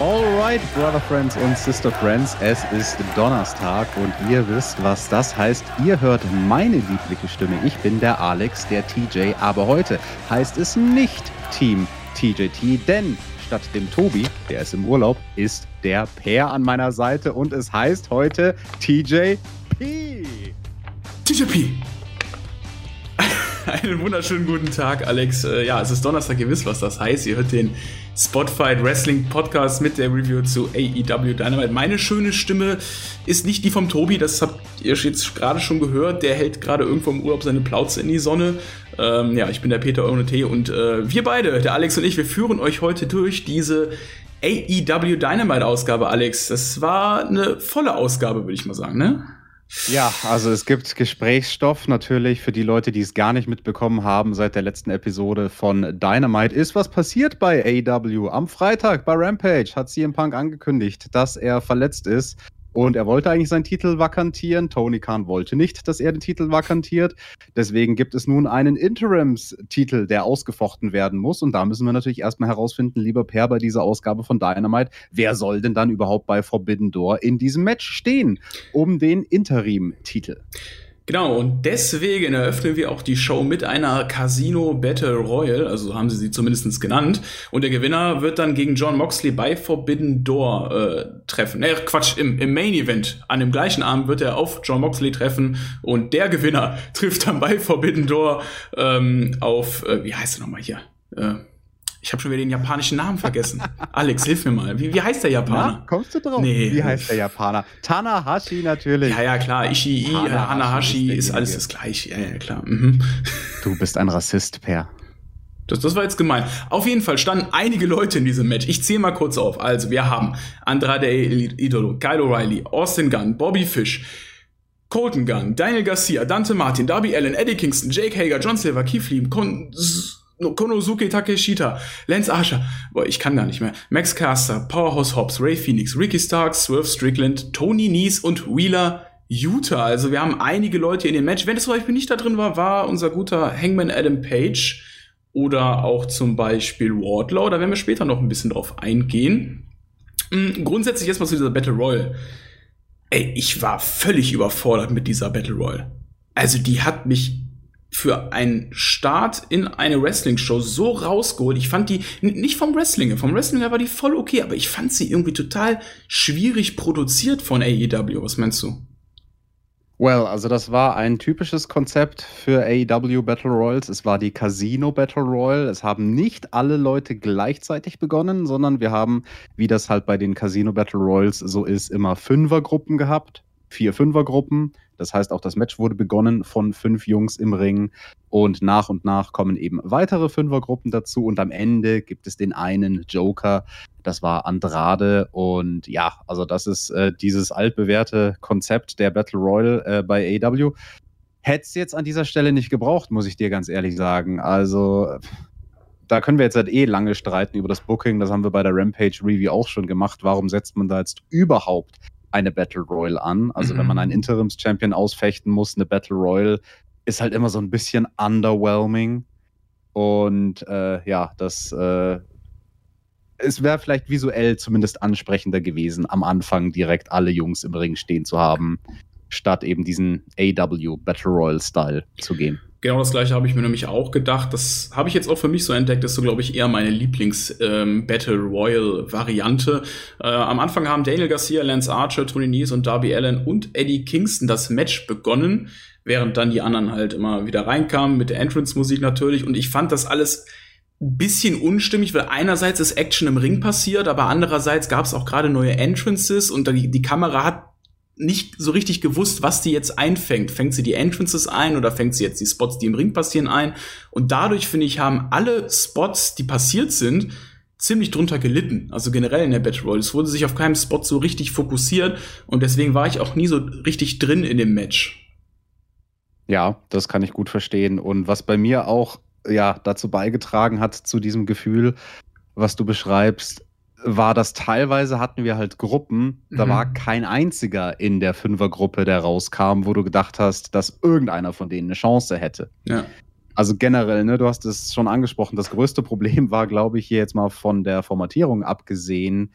Alright, Brother Friends und Sister Friends, es ist Donnerstag und ihr wisst, was das heißt. Ihr hört meine liebliche Stimme. Ich bin der Alex, der TJ, aber heute heißt es nicht Team TJT, denn statt dem Tobi, der ist im Urlaub, ist der Per an meiner Seite und es heißt heute TJP. TJP. Einen wunderschönen guten Tag, Alex. Äh, ja, es ist Donnerstag, ihr wisst, was das heißt. Ihr hört den Spotfight Wrestling Podcast mit der Review zu AEW Dynamite. Meine schöne Stimme ist nicht die vom Tobi, das habt ihr jetzt gerade schon gehört. Der hält gerade irgendwo im Urlaub seine Plauze in die Sonne. Ähm, ja, ich bin der Peter ohne Tee und äh, wir beide, der Alex und ich, wir führen euch heute durch diese AEW Dynamite Ausgabe, Alex. Das war eine volle Ausgabe, würde ich mal sagen, ne? Ja, also es gibt Gesprächsstoff natürlich für die Leute, die es gar nicht mitbekommen haben seit der letzten Episode von Dynamite. Ist was passiert bei AEW? Am Freitag bei Rampage hat CM Punk angekündigt, dass er verletzt ist. Und er wollte eigentlich seinen Titel vakantieren. Tony Khan wollte nicht, dass er den Titel vakantiert. Deswegen gibt es nun einen Interims-Titel, der ausgefochten werden muss. Und da müssen wir natürlich erstmal herausfinden, lieber Per, bei dieser Ausgabe von Dynamite, wer soll denn dann überhaupt bei Forbidden Door in diesem Match stehen, um den Interim-Titel? Genau, und deswegen eröffnen wir auch die Show mit einer Casino Battle Royal, also haben sie sie zumindest genannt. Und der Gewinner wird dann gegen John Moxley bei Forbidden Door äh, treffen. Ne, Quatsch, im, im Main Event. An dem gleichen Abend wird er auf John Moxley treffen und der Gewinner trifft dann bei Forbidden Door ähm, auf, äh, wie heißt er nochmal hier? Äh, ich habe schon wieder den japanischen Namen vergessen. Alex, hilf mir mal. Wie, wie heißt der Japaner? Na, kommst du drauf? Nee. Wie heißt der Japaner? Tanahashi natürlich. Ja, ja, klar. Ishii, Hanahashi, Hanahashi ist, ist alles das gleiche. Ja, ja, klar. Mhm. Du bist ein Rassist, Per. Das, das war jetzt gemein. Auf jeden Fall standen einige Leute in diesem Match. Ich zähle mal kurz auf. Also, wir haben Andrade Idolo, Kyle O'Reilly, Austin Gunn, Bobby Fish, Colton Gunn, Daniel Garcia, Dante Martin, Darby Allen, Eddie Kingston, Jake Hager, John Silver, Keith Lee, Con Konosuke Takeshita, Lance Archer, boah, ich kann gar nicht mehr, Max Caster, Powerhouse Hobbs, Ray Phoenix, Ricky Starks, Swerve Strickland, Tony Nies und Wheeler Utah. Also wir haben einige Leute in dem Match. Wenn es zum Beispiel nicht da drin war, war unser guter Hangman Adam Page oder auch zum Beispiel Wardlow. Da werden wir später noch ein bisschen drauf eingehen. Mhm, grundsätzlich erstmal zu dieser Battle Royale. Ey, ich war völlig überfordert mit dieser Battle Royale. Also die hat mich für einen Start in eine Wrestling-Show so rausgeholt. Ich fand die, nicht vom Wrestling, vom Wrestling war die voll okay, aber ich fand sie irgendwie total schwierig produziert von AEW. Was meinst du? Well, also das war ein typisches Konzept für AEW Battle Royals. Es war die Casino Battle Royal. Es haben nicht alle Leute gleichzeitig begonnen, sondern wir haben, wie das halt bei den Casino Battle Royals so ist, immer Fünfergruppen gehabt. Vier Fünfergruppen das heißt, auch das Match wurde begonnen von fünf Jungs im Ring und nach und nach kommen eben weitere Fünfergruppen dazu und am Ende gibt es den einen Joker, das war Andrade und ja, also das ist äh, dieses altbewährte Konzept der Battle Royal äh, bei AW. Hätte es jetzt an dieser Stelle nicht gebraucht, muss ich dir ganz ehrlich sagen. Also da können wir jetzt halt eh lange streiten über das Booking. Das haben wir bei der Rampage Review auch schon gemacht. Warum setzt man da jetzt überhaupt eine Battle Royal an. Also mhm. wenn man einen mhm. Interims-Champion ausfechten muss, eine Battle Royal ist halt immer so ein bisschen underwhelming. Und äh, ja, das äh, es wäre vielleicht visuell zumindest ansprechender gewesen, am Anfang direkt alle Jungs im Ring stehen zu haben, statt eben diesen AW Battle Royal Style zu gehen. Genau das gleiche habe ich mir nämlich auch gedacht. Das habe ich jetzt auch für mich so entdeckt. Das ist so, glaube ich, eher meine Lieblings-Battle ähm, Royal-Variante. Äh, am Anfang haben Daniel Garcia, Lance Archer, Tony Nese und Darby Allen und Eddie Kingston das Match begonnen, während dann die anderen halt immer wieder reinkamen, mit der Entrance-Musik natürlich. Und ich fand das alles bisschen unstimmig, weil einerseits ist Action im Ring passiert, aber andererseits gab es auch gerade neue Entrances und die, die Kamera hat nicht so richtig gewusst, was die jetzt einfängt. Fängt sie die Entrances ein oder fängt sie jetzt die Spots, die im Ring passieren, ein? Und dadurch, finde ich, haben alle Spots, die passiert sind, ziemlich drunter gelitten. Also generell in der Battle Royale. Es wurde sich auf keinem Spot so richtig fokussiert und deswegen war ich auch nie so richtig drin in dem Match. Ja, das kann ich gut verstehen. Und was bei mir auch ja, dazu beigetragen hat, zu diesem Gefühl, was du beschreibst, war das teilweise hatten wir halt Gruppen, da mhm. war kein einziger in der Fünfergruppe, der rauskam, wo du gedacht hast, dass irgendeiner von denen eine Chance hätte. Ja. Also generell, ne, du hast es schon angesprochen, das größte Problem war, glaube ich, hier jetzt mal von der Formatierung abgesehen,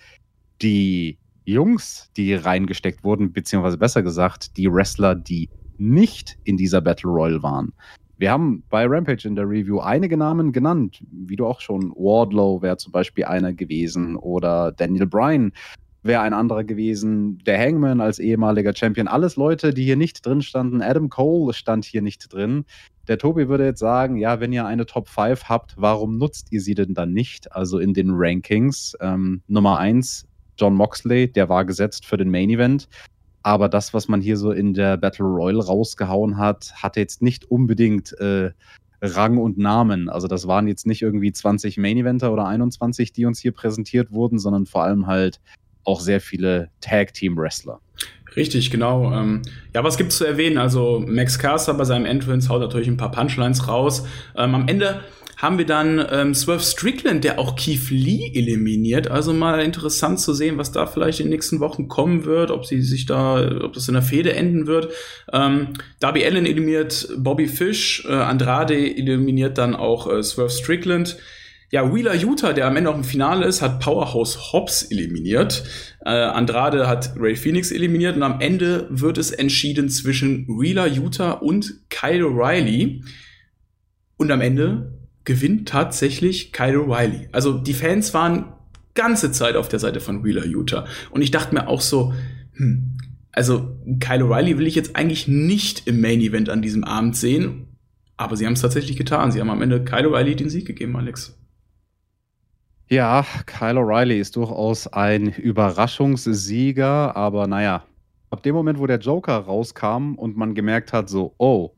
die Jungs, die reingesteckt wurden, beziehungsweise besser gesagt, die Wrestler, die nicht in dieser Battle Royale waren. Wir haben bei Rampage in der Review einige Namen genannt, wie du auch schon. Wardlow wäre zum Beispiel einer gewesen oder Daniel Bryan wäre ein anderer gewesen. Der Hangman als ehemaliger Champion. Alles Leute, die hier nicht drin standen. Adam Cole stand hier nicht drin. Der Tobi würde jetzt sagen, ja, wenn ihr eine Top 5 habt, warum nutzt ihr sie denn dann nicht? Also in den Rankings. Ähm, Nummer 1, John Moxley, der war gesetzt für den Main Event. Aber das, was man hier so in der Battle Royale rausgehauen hat, hatte jetzt nicht unbedingt äh, Rang und Namen. Also das waren jetzt nicht irgendwie 20 Main Eventer oder 21, die uns hier präsentiert wurden, sondern vor allem halt auch sehr viele Tag Team Wrestler. Richtig, genau. Ähm, ja, was gibt's zu erwähnen? Also Max Caster bei seinem Entrance haut natürlich ein paar Punchlines raus. Ähm, am Ende haben wir dann ähm, Swerve Strickland, der auch Keith Lee eliminiert. Also mal interessant zu sehen, was da vielleicht in den nächsten Wochen kommen wird, ob sie sich da, ob das in der Fehde enden wird. Ähm, Darby Allen eliminiert Bobby Fish, äh, Andrade eliminiert dann auch äh, Swerve Strickland. Ja, Wheeler Utah, der am Ende auch im Finale ist, hat Powerhouse Hobbs eliminiert. Äh, Andrade hat Ray Phoenix eliminiert und am Ende wird es entschieden zwischen Wheeler Utah und Kyle O'Reilly. Und am Ende gewinnt tatsächlich Kyle O'Reilly. Also die Fans waren ganze Zeit auf der Seite von Wheeler Utah. Und ich dachte mir auch so, hm, also Kyle O'Reilly will ich jetzt eigentlich nicht im Main Event an diesem Abend sehen. Aber sie haben es tatsächlich getan. Sie haben am Ende Kyle O'Reilly den Sieg gegeben, Alex. Ja, Kyle O'Reilly ist durchaus ein Überraschungssieger, aber naja, ab dem Moment, wo der Joker rauskam und man gemerkt hat, so, oh,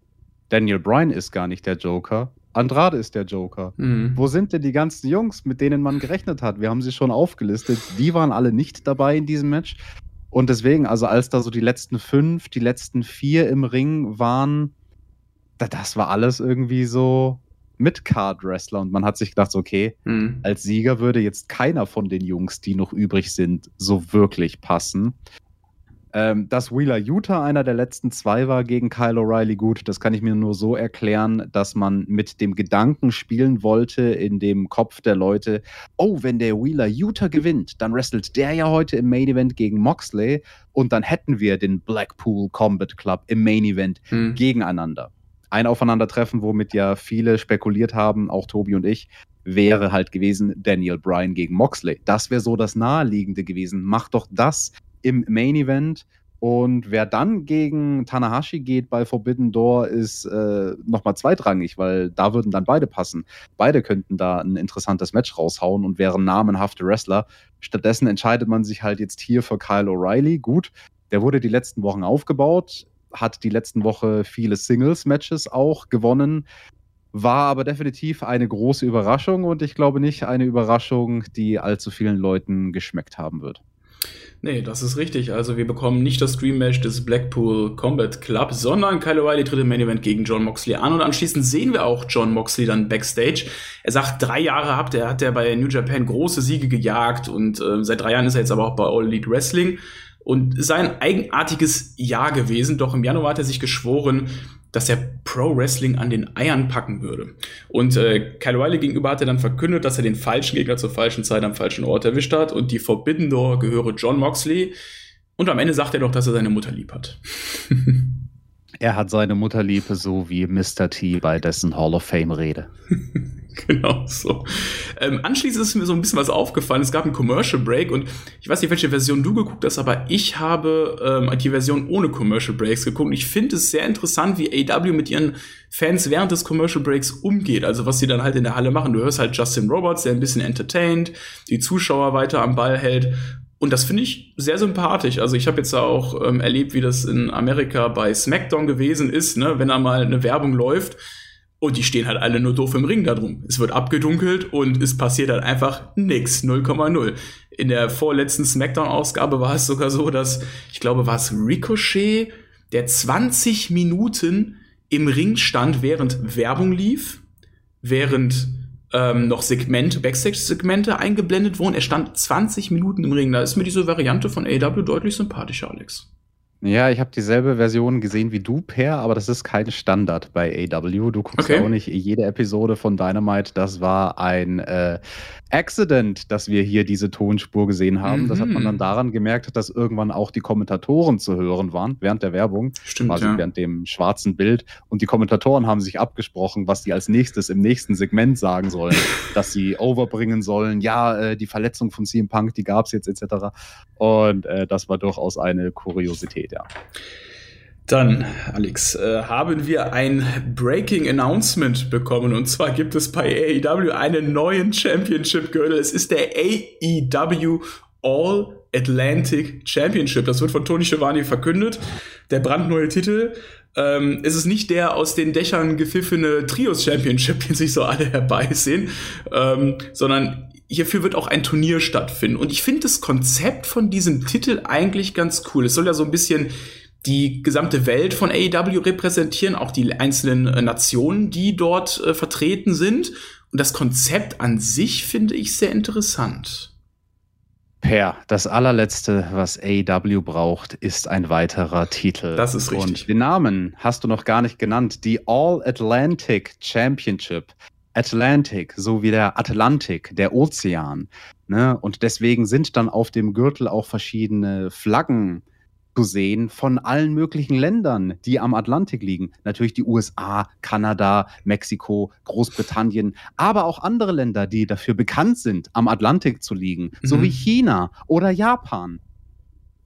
Daniel Bryan ist gar nicht der Joker, Andrade ist der Joker. Mhm. Wo sind denn die ganzen Jungs, mit denen man gerechnet hat? Wir haben sie schon aufgelistet. Die waren alle nicht dabei in diesem Match. Und deswegen, also als da so die letzten fünf, die letzten vier im Ring waren, das war alles irgendwie so Mid-Card-Wrestler. Und man hat sich gedacht, okay, mhm. als Sieger würde jetzt keiner von den Jungs, die noch übrig sind, so wirklich passen. Ähm, dass Wheeler Utah einer der letzten zwei war gegen Kyle O'Reilly gut, das kann ich mir nur so erklären, dass man mit dem Gedanken spielen wollte in dem Kopf der Leute, oh, wenn der Wheeler Utah gewinnt, dann wrestelt der ja heute im Main Event gegen Moxley und dann hätten wir den Blackpool Combat Club im Main Event hm. gegeneinander. Ein Aufeinandertreffen, womit ja viele spekuliert haben, auch Tobi und ich, wäre halt gewesen Daniel Bryan gegen Moxley. Das wäre so das Naheliegende gewesen. Mach doch das im Main Event. Und wer dann gegen Tanahashi geht bei Forbidden Door, ist äh, nochmal zweitrangig, weil da würden dann beide passen. Beide könnten da ein interessantes Match raushauen und wären namenhafte Wrestler. Stattdessen entscheidet man sich halt jetzt hier für Kyle O'Reilly. Gut, der wurde die letzten Wochen aufgebaut, hat die letzten Woche viele Singles-Matches auch gewonnen, war aber definitiv eine große Überraschung und ich glaube nicht eine Überraschung, die allzu vielen Leuten geschmeckt haben wird. Nee, das ist richtig. Also wir bekommen nicht das Dream Match des Blackpool Combat Club, sondern Kyle O'Reilly tritt im Main Event gegen John Moxley an und anschließend sehen wir auch John Moxley dann backstage. Er sagt, drei Jahre habt er, hat er bei New Japan große Siege gejagt und äh, seit drei Jahren ist er jetzt aber auch bei All Elite Wrestling und sein eigenartiges Jahr gewesen. Doch im Januar hat er sich geschworen, dass er Pro Wrestling an den Eiern packen würde. Und äh, Kyle Wiley gegenüber hat er dann verkündet, dass er den falschen Gegner zur falschen Zeit am falschen Ort erwischt hat und die Forbidden Door gehöre John Moxley. Und am Ende sagt er doch, dass er seine Mutter lieb hat. er hat seine Mutter lieb, so wie Mr. T bei dessen Hall of Fame Rede. genau so. Ähm, anschließend ist mir so ein bisschen was aufgefallen. Es gab einen Commercial Break und ich weiß nicht, welche Version du geguckt hast, aber ich habe ähm, die Version ohne Commercial Breaks geguckt. Und ich finde es sehr interessant, wie AW mit ihren Fans während des Commercial Breaks umgeht. Also was sie dann halt in der Halle machen. Du hörst halt Justin Roberts, der ein bisschen entertained, die Zuschauer weiter am Ball hält. Und das finde ich sehr sympathisch. Also ich habe jetzt auch ähm, erlebt, wie das in Amerika bei SmackDown gewesen ist, ne? wenn da mal eine Werbung läuft und die stehen halt alle nur doof im Ring da drum. Es wird abgedunkelt und es passiert halt einfach nix, 0,0. In der vorletzten Smackdown-Ausgabe war es sogar so, dass, ich glaube, war es Ricochet, der 20 Minuten im Ring stand, während Werbung lief, während ähm, noch Segmente, Backstage-Segmente eingeblendet wurden. Er stand 20 Minuten im Ring. Da ist mir diese Variante von AW deutlich sympathischer, Alex. Ja, ich habe dieselbe Version gesehen wie du, Per, aber das ist kein Standard bei AW. Du guckst Okay. auch nicht jede Episode von Dynamite. Das war ein äh, Accident, dass wir hier diese Tonspur gesehen haben. Das hat man Mhm. dann daran gemerkt, dass irgendwann auch die Kommentatoren zu hören waren während der Werbung, Stimmt, quasi ja. während dem schwarzen Bild. Und die Kommentatoren haben sich abgesprochen, was die als nächstes im nächsten Segment sagen sollen, dass sie overbringen sollen. Ja, äh, die Verletzung von CM Punk, die gab es jetzt etc. Und äh, das war durchaus eine Kuriosität, ja. Dann, Alex, äh, haben wir ein Breaking Announcement bekommen. Und zwar gibt es bei AEW einen neuen Championship-Gürtel. Es ist der AEW All Atlantic Championship. Das wird von Tony Schiavone verkündet. Der brandneue Titel. Ähm, es ist nicht der aus den Dächern gepfiffene Trios Championship, den sich so alle herbeisehen, ähm, sondern hierfür wird auch ein Turnier stattfinden. Und ich finde das Konzept von diesem Titel eigentlich ganz cool. Es soll ja so ein bisschen die gesamte Welt von AEW repräsentieren, auch die einzelnen äh, Nationen, die dort äh, vertreten sind. Und das Konzept an sich finde ich sehr interessant. Per, das allerletzte, was AEW braucht, ist ein weiterer Titel. Das ist richtig. Und den Namen hast du noch gar nicht genannt. Die All Atlantic Championship. Atlantic, so wie der Atlantik, der Ozean. Ne? Und deswegen sind dann auf dem Gürtel auch verschiedene Flaggen zu sehen von allen möglichen Ländern, die am Atlantik liegen. Natürlich die USA, Kanada, Mexiko, Großbritannien, aber auch andere Länder, die dafür bekannt sind, am Atlantik zu liegen, so Mhm. wie China oder Japan.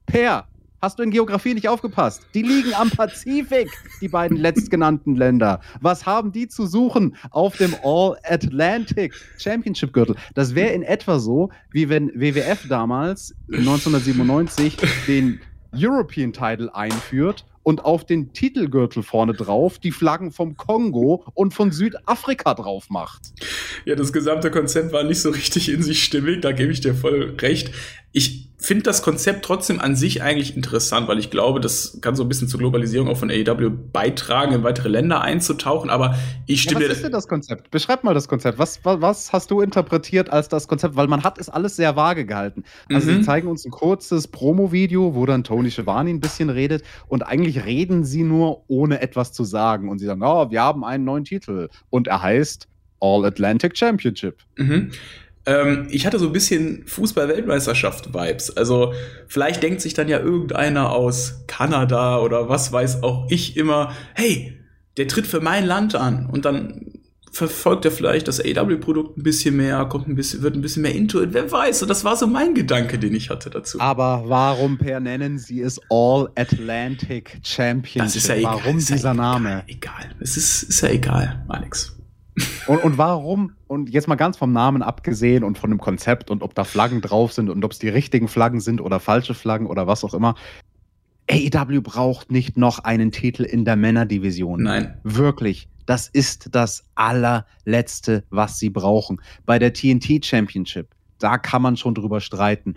Per, hast du in Geografie nicht aufgepasst? Die liegen am Pazifik, die beiden letztgenannten Länder. Was haben die zu suchen auf dem All Atlantic Championship Gürtel? Das wäre in etwa so, wie wenn WWF damals 1997 den European Title einführt und auf den Titelgürtel vorne drauf die Flaggen vom Kongo und von Südafrika drauf macht. Ja, das gesamte Konzept war nicht so richtig in sich stimmig, da gebe ich dir voll recht. Ich finde das Konzept trotzdem an sich eigentlich interessant, weil ich glaube, das kann so ein bisschen zur Globalisierung auch von AEW beitragen, in weitere Länder einzutauchen, aber ich Ja, stimme was ist denn das Konzept? Beschreib mal das Konzept. Was, was, was hast du interpretiert als das Konzept? Weil man hat es alles sehr vage gehalten. Also Mhm. sie zeigen uns ein kurzes Promo-Video, wo dann Tony Schiavone ein bisschen redet und eigentlich reden sie nur, ohne etwas zu sagen. Und sie sagen, oh, wir haben einen neuen Titel und er heißt All Atlantic Championship. Mhm. Ähm, ich hatte so ein bisschen Fußball-Weltmeisterschaft-Vibes. Also vielleicht denkt sich dann ja irgendeiner aus Kanada oder was weiß auch ich immer, hey, der tritt für mein Land an und dann verfolgt er vielleicht das AW-Produkt ein bisschen mehr, kommt ein bisschen, wird ein bisschen mehr into it. Wer weiß, und das war so mein Gedanke, den ich hatte dazu. Aber warum, Per, nennen sie es All Atlantic Championship? das ist ja egal. Warum ist ja dieser egal, Name? Egal. Es ist, ist ja egal, Alex. Und, und warum, und jetzt mal ganz vom Namen abgesehen und von dem Konzept und ob da Flaggen drauf sind und ob es die richtigen Flaggen sind oder falsche Flaggen oder was auch immer. AEW braucht nicht noch einen Titel in der Männerdivision. Nein. Wirklich. Das ist das allerletzte, was sie brauchen. Bei der TNT Championship, da kann man schon drüber streiten,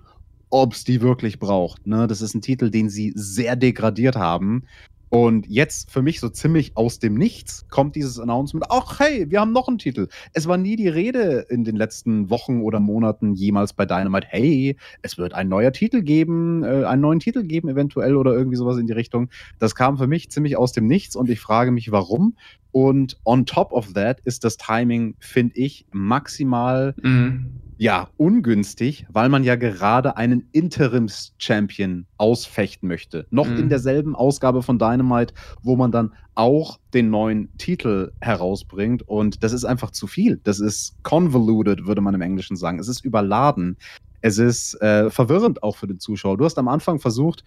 ob es die wirklich braucht. Ne? Das ist ein Titel, den sie sehr degradiert haben. Und jetzt für mich so ziemlich aus dem Nichts kommt dieses Announcement, ach hey, wir haben noch einen Titel. Es war nie die Rede in den letzten Wochen oder Monaten jemals bei Dynamite, hey, es wird ein neuer Titel geben, äh, einen neuen Titel geben eventuell oder irgendwie sowas in die Richtung. Das kam für mich ziemlich aus dem Nichts und ich frage mich, warum. Und on top of that ist das Timing, finde ich, maximal Mhm. Ja, ungünstig, weil man ja gerade einen Interims-Champion ausfechten möchte. Noch Mhm. in derselben Ausgabe von Dynamite, wo man dann auch den neuen Titel herausbringt. Und das ist einfach zu viel. Das ist convoluted, würde man im Englischen sagen. Es ist überladen. Es ist äh, verwirrend auch für den Zuschauer. Du hast am Anfang versucht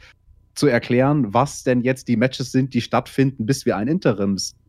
zu erklären, was denn jetzt die Matches sind, die stattfinden, bis wir einen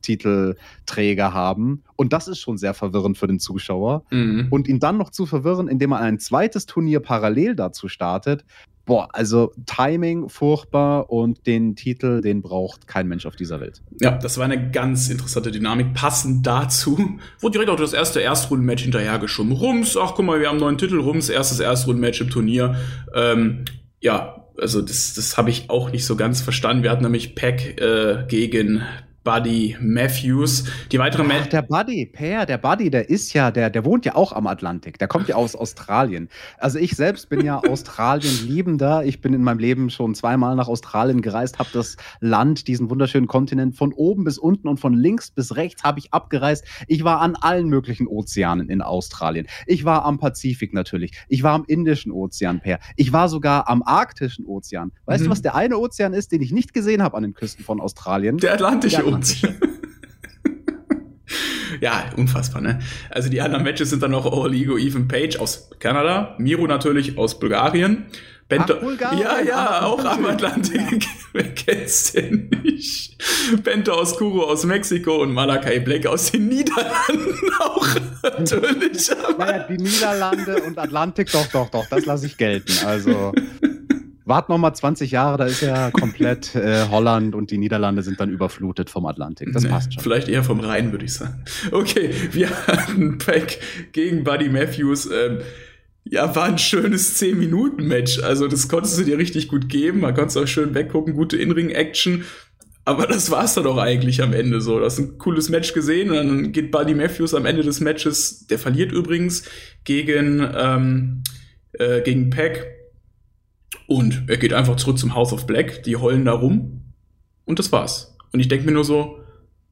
Interimstitelträger haben. Und das ist schon sehr verwirrend für den Zuschauer Mhm. und ihn dann noch zu verwirren, indem man ein zweites Turnier parallel dazu startet. Boah, also Timing furchtbar und den Titel, den braucht kein Mensch auf dieser Welt. Ja, das war eine ganz interessante Dynamik. Passend dazu wurde direkt auch das erste Erstrundenmatch hinterhergeschoben. Rums, ach guck mal, wir haben einen neuen Titel. Rums, erstes Erstrundenmatch im Turnier. Ähm, ja, also das, das habe ich auch nicht so ganz verstanden. Wir hatten nämlich Pack äh, gegen Buddy Matthews. Die weitere Ach, der Buddy, Per, der Buddy, der ist ja, der, der wohnt ja auch am Atlantik. Der kommt ja aus Australien. Also ich selbst bin ja Australien-Liebender. Ich bin in meinem Leben schon zweimal nach Australien gereist, habe das Land, diesen wunderschönen Kontinent von oben bis unten und von links bis rechts habe ich abgereist. Ich war an allen möglichen Ozeanen in Australien. Ich war am Pazifik natürlich. Ich war am Indischen Ozean, Per. Ich war sogar am Arktischen Ozean. Weißt mhm. du, was der eine Ozean ist, den ich nicht gesehen habe an den Küsten von Australien? Der Atlantische Ozean. ja, unfassbar, ne? Also die anderen Matches sind dann noch All Ego Even Page aus Kanada, Miro natürlich aus Bulgarien. Bento Ach, Bulgarien. Ja, ja, auch am Atlantik. Wer kennt's denn nicht? Bento aus Kuro aus Mexiko und Malakai Black aus den Niederlanden auch natürlich. Ja, die Niederlande und Atlantik, doch, doch, doch, das lasse ich gelten. Also Wart noch mal 20 Jahre, da ist ja komplett äh, Holland und die Niederlande sind dann überflutet vom Atlantik. Das nee, passt schon. Vielleicht eher vom Rhein, würde ich sagen. Okay, wir hatten Pack gegen Buddy Matthews. Ähm, ja, war ein schönes 10-Minuten-Match. Also, das konntest du dir richtig gut geben. Man konnte es auch schön weggucken, gute In-Ring-Action. Aber das war's dann auch eigentlich am Ende so. Du hast ein cooles Match gesehen und dann geht Buddy Matthews am Ende des Matches, der verliert übrigens gegen, ähm, äh, gegen Pack und er geht einfach zurück zum House of Black, die heulen da rum und das war's. Und ich denke mir nur so,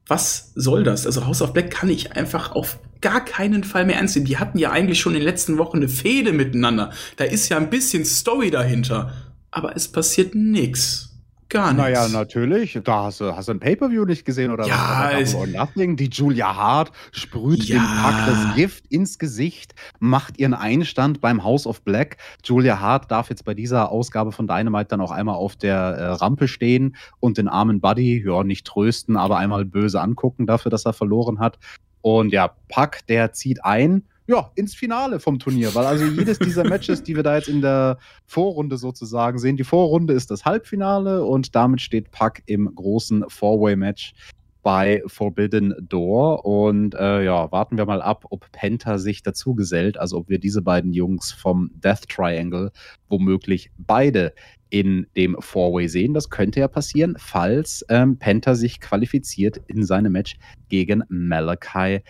was soll das? Also House of Black kann ich einfach auf gar keinen Fall mehr ernst nehmen. Die hatten ja eigentlich schon in den letzten Wochen eine Fehde miteinander. Da ist ja ein bisschen Story dahinter. Aber es passiert nichts. Gar nichts. Naja, natürlich. Da hast du, hast du ein Pay-Per-View nicht gesehen oder ja, was? Or Nothing. Die Julia Hart sprüht ja. dem Pack das Gift ins Gesicht, macht ihren Einstand beim House of Black. Julia Hart darf jetzt bei dieser Ausgabe von Dynamite dann auch einmal auf der äh, Rampe stehen und den armen Buddy, ja, nicht trösten, aber einmal böse angucken dafür, dass er verloren hat. Und ja, Pack, der zieht ein ja, ins Finale vom Turnier, weil also jedes dieser Matches, die wir da jetzt in der Vorrunde sozusagen sehen, die Vorrunde ist das Halbfinale und damit steht Puck im großen Four-Way-Match bei Forbidden Door. Und äh, ja, warten wir mal ab, ob Penta sich dazu gesellt, also ob wir diese beiden Jungs vom Death Triangle womöglich beide in dem Four-Way sehen. Das könnte ja passieren, falls ähm, Penta sich qualifiziert in seinem Match gegen Malachi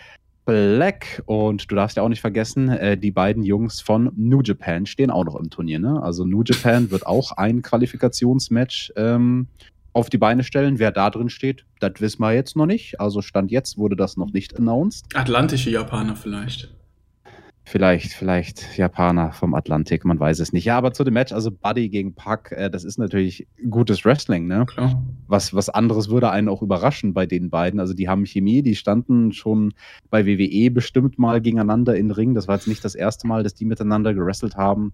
Black. Und du darfst ja auch nicht vergessen, äh, die beiden Jungs von New Japan stehen auch noch im Turnier. Ne? Also New Japan wird auch ein Qualifikationsmatch ähm, auf die Beine stellen. Wer da drin steht, das wissen wir jetzt noch nicht. Also Stand jetzt wurde das noch nicht announced. Atlantische Japaner vielleicht. Vielleicht, vielleicht Japaner vom Atlantik, man weiß es nicht. Ja, aber zu dem Match, also Buddy gegen Puck, äh, das ist natürlich gutes Wrestling, ne? Klar. Was, was anderes würde einen auch überraschen bei den beiden. Also die haben Chemie, die standen schon bei WWE bestimmt mal gegeneinander in Ring. Das war jetzt nicht das erste Mal, dass die miteinander gewrestelt haben.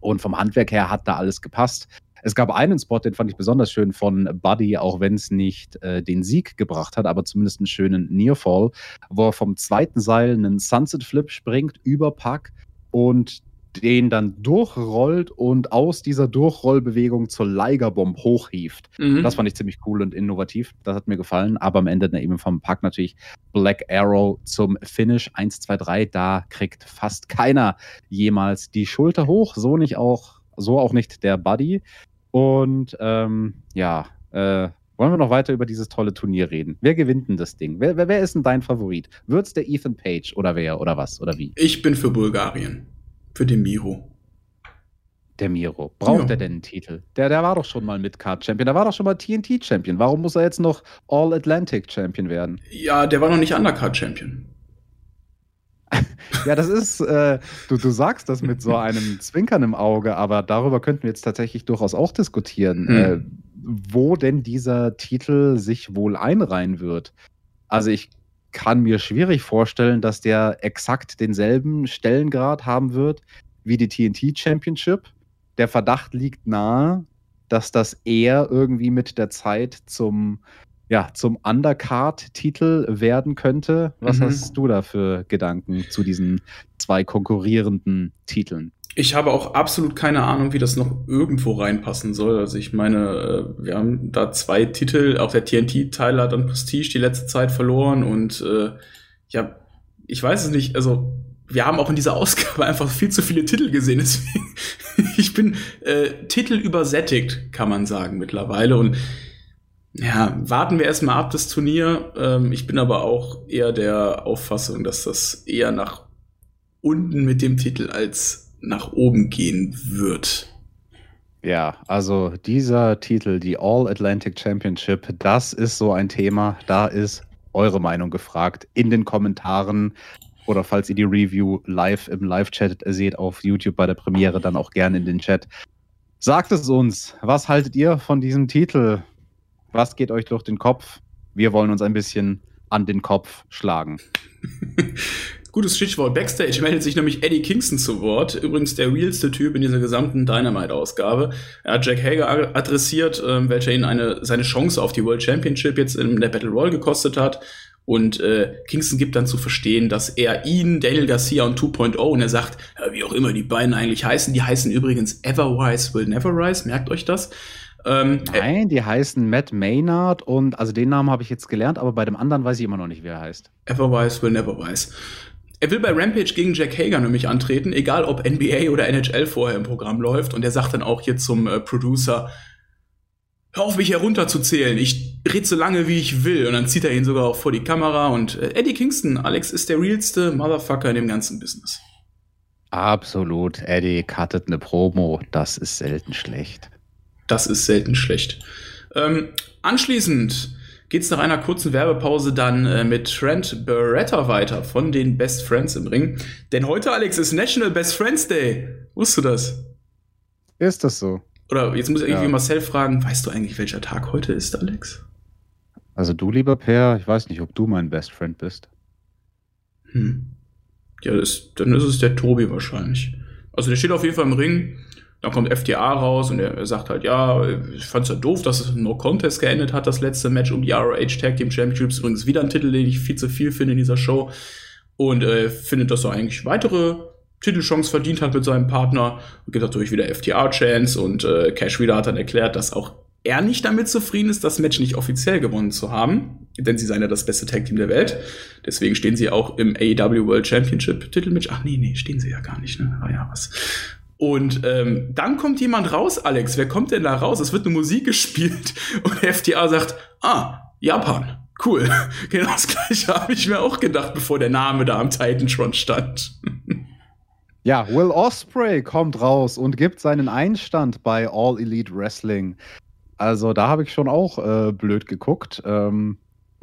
Und vom Handwerk her hat da alles gepasst. Es gab einen Spot, den fand ich besonders schön von Buddy, auch wenn es nicht äh, den Sieg gebracht hat, aber zumindest einen schönen Nearfall, wo er vom zweiten Seil einen Sunset Flip springt über Puck und den dann durchrollt und aus dieser Durchrollbewegung zur Liger-Bomb hochhieft. Mhm. Das fand ich ziemlich cool und innovativ. Das hat mir gefallen. Aber am Ende eben vom Pack natürlich Black Arrow zum Finish 1, 2, 3. Da kriegt fast keiner jemals die Schulter hoch. So nicht auch, so auch nicht der Buddy. Und ähm, ja, äh, wollen wir noch weiter über dieses tolle Turnier reden? Wer gewinnt denn das Ding? Wer, wer, wer ist denn dein Favorit? Wird's der Ethan Page oder wer oder was oder wie? Ich bin für Bulgarien. Für den Miro. Der Miro. Braucht ja. er denn einen Titel? Der, der war doch schon mal Mid-Card-Champion. Der war doch schon mal TNT-Champion. Warum muss er jetzt noch All-Atlantic-Champion werden? Ja, der war noch nicht Undercard-Champion. ja, das ist, äh, du, du sagst das mit so einem Zwinkern im Auge, aber darüber könnten wir jetzt tatsächlich durchaus auch diskutieren, hm. äh, wo denn dieser Titel sich wohl einreihen wird. Also ich kann mir schwierig vorstellen, dass der exakt denselben Stellengrad haben wird wie die TNT Championship. Der Verdacht liegt nahe, dass das eher irgendwie mit der Zeit zum ja, zum Undercard-Titel werden könnte. Was mhm. hast du da für Gedanken zu diesen zwei konkurrierenden Titeln? Ich habe auch absolut keine Ahnung, wie das noch irgendwo reinpassen soll. Also ich meine, äh, wir haben da zwei Titel, auch der TNT-Teil hat an Prestige die letzte Zeit verloren und äh, ja, ich weiß es nicht, also wir haben auch in dieser Ausgabe einfach viel zu viele Titel gesehen. Deswegen, ich bin äh, Titel übersättigt, kann man sagen mittlerweile. Und Ja, warten wir erstmal ab das Turnier. Ähm, ich bin aber auch eher der Auffassung, dass das eher nach unten mit dem Titel als nach oben gehen wird. Ja, also dieser Titel, die All Atlantic Championship, das ist so ein Thema. Da ist eure Meinung gefragt in den Kommentaren oder falls ihr die Review live im Live-Chat seht auf YouTube bei der Premiere, dann auch gerne in den Chat. Sagt es uns, was haltet ihr von diesem Titel? Was geht euch durch den Kopf? Wir wollen uns ein bisschen an den Kopf schlagen. Gutes Stichwort. Backstage meldet sich nämlich Eddie Kingston zu Wort. Übrigens der realste Typ in dieser gesamten Dynamite-Ausgabe. Er hat Jack Hager adressiert, äh, welcher ihn eine, seine Chance auf die World Championship jetzt in der Battle Royale gekostet hat. Und äh, Kingston gibt dann zu verstehen, dass er ihn, Daniel Garcia und 2.0, und er sagt, ja, wie auch immer die beiden eigentlich heißen, die heißen übrigens Everwise Will Never Rise, merkt euch das. Ähm, Nein, die heißen Matt Maynard und also den Namen habe ich jetzt gelernt, aber bei dem anderen weiß ich immer noch nicht, wie er heißt. Everwise Will Never Rise. Er will bei Rampage gegen Jack Hager nämlich antreten, egal ob NBA oder NHL vorher im Programm läuft. Und er sagt dann auch hier zum äh, Producer, hör auf mich herunterzuzählen, ich red so lange wie ich will. Und dann zieht er ihn sogar auch vor die Kamera. Und äh, Eddie Kingston, Alex, ist der realste Motherfucker in dem ganzen Business. Absolut. Eddie cuttet eine Promo. Das ist selten schlecht. Das ist selten schlecht. Ähm, anschließend geht's nach einer kurzen Werbepause dann äh, mit Trent Beretta weiter von den Best Friends im Ring. Denn heute, Alex, ist National Best Friends Day. Wusstest du das? Ist das so? Oder jetzt muss ich irgendwie ja. Marcel fragen, weißt du eigentlich, welcher Tag heute ist, Alex? Also du, lieber Per, ich weiß nicht, ob du mein Best Friend bist. Hm. Ja, das, dann ist es der Tobi wahrscheinlich. Also der steht auf jeden Fall im Ring dann kommt FTA raus und er, sagt halt, ja, ich fand's ja doof, dass es No Contest geendet hat, das letzte Match um die ROH Tag Team Championships. Übrigens wieder ein Titel, den ich viel zu viel finde in dieser Show. Und äh, findet, dass er eigentlich weitere Titelchance verdient hat mit seinem Partner. Und gibt natürlich wieder FTA-Chance und äh, Cash wieder hat dann erklärt, dass auch er nicht damit zufrieden ist, das Match nicht offiziell gewonnen zu haben, denn sie seien ja das beste Tag Team der Welt. Deswegen stehen sie auch im AEW World Championship Titelmatch. Ach nee, nee, stehen sie ja gar nicht, ne? Ah ja, was. Und ähm, dann kommt jemand raus, Alex. Wer kommt denn da raus? Es wird eine Musik gespielt und FTA sagt, ah, Japan. Cool. Genau das gleiche habe ich mir auch gedacht, bevor der Name da am Titantron stand. Ja, Will Osprey kommt raus und gibt seinen Einstand bei All Elite Wrestling. Also da habe ich schon auch äh, blöd geguckt. Ähm,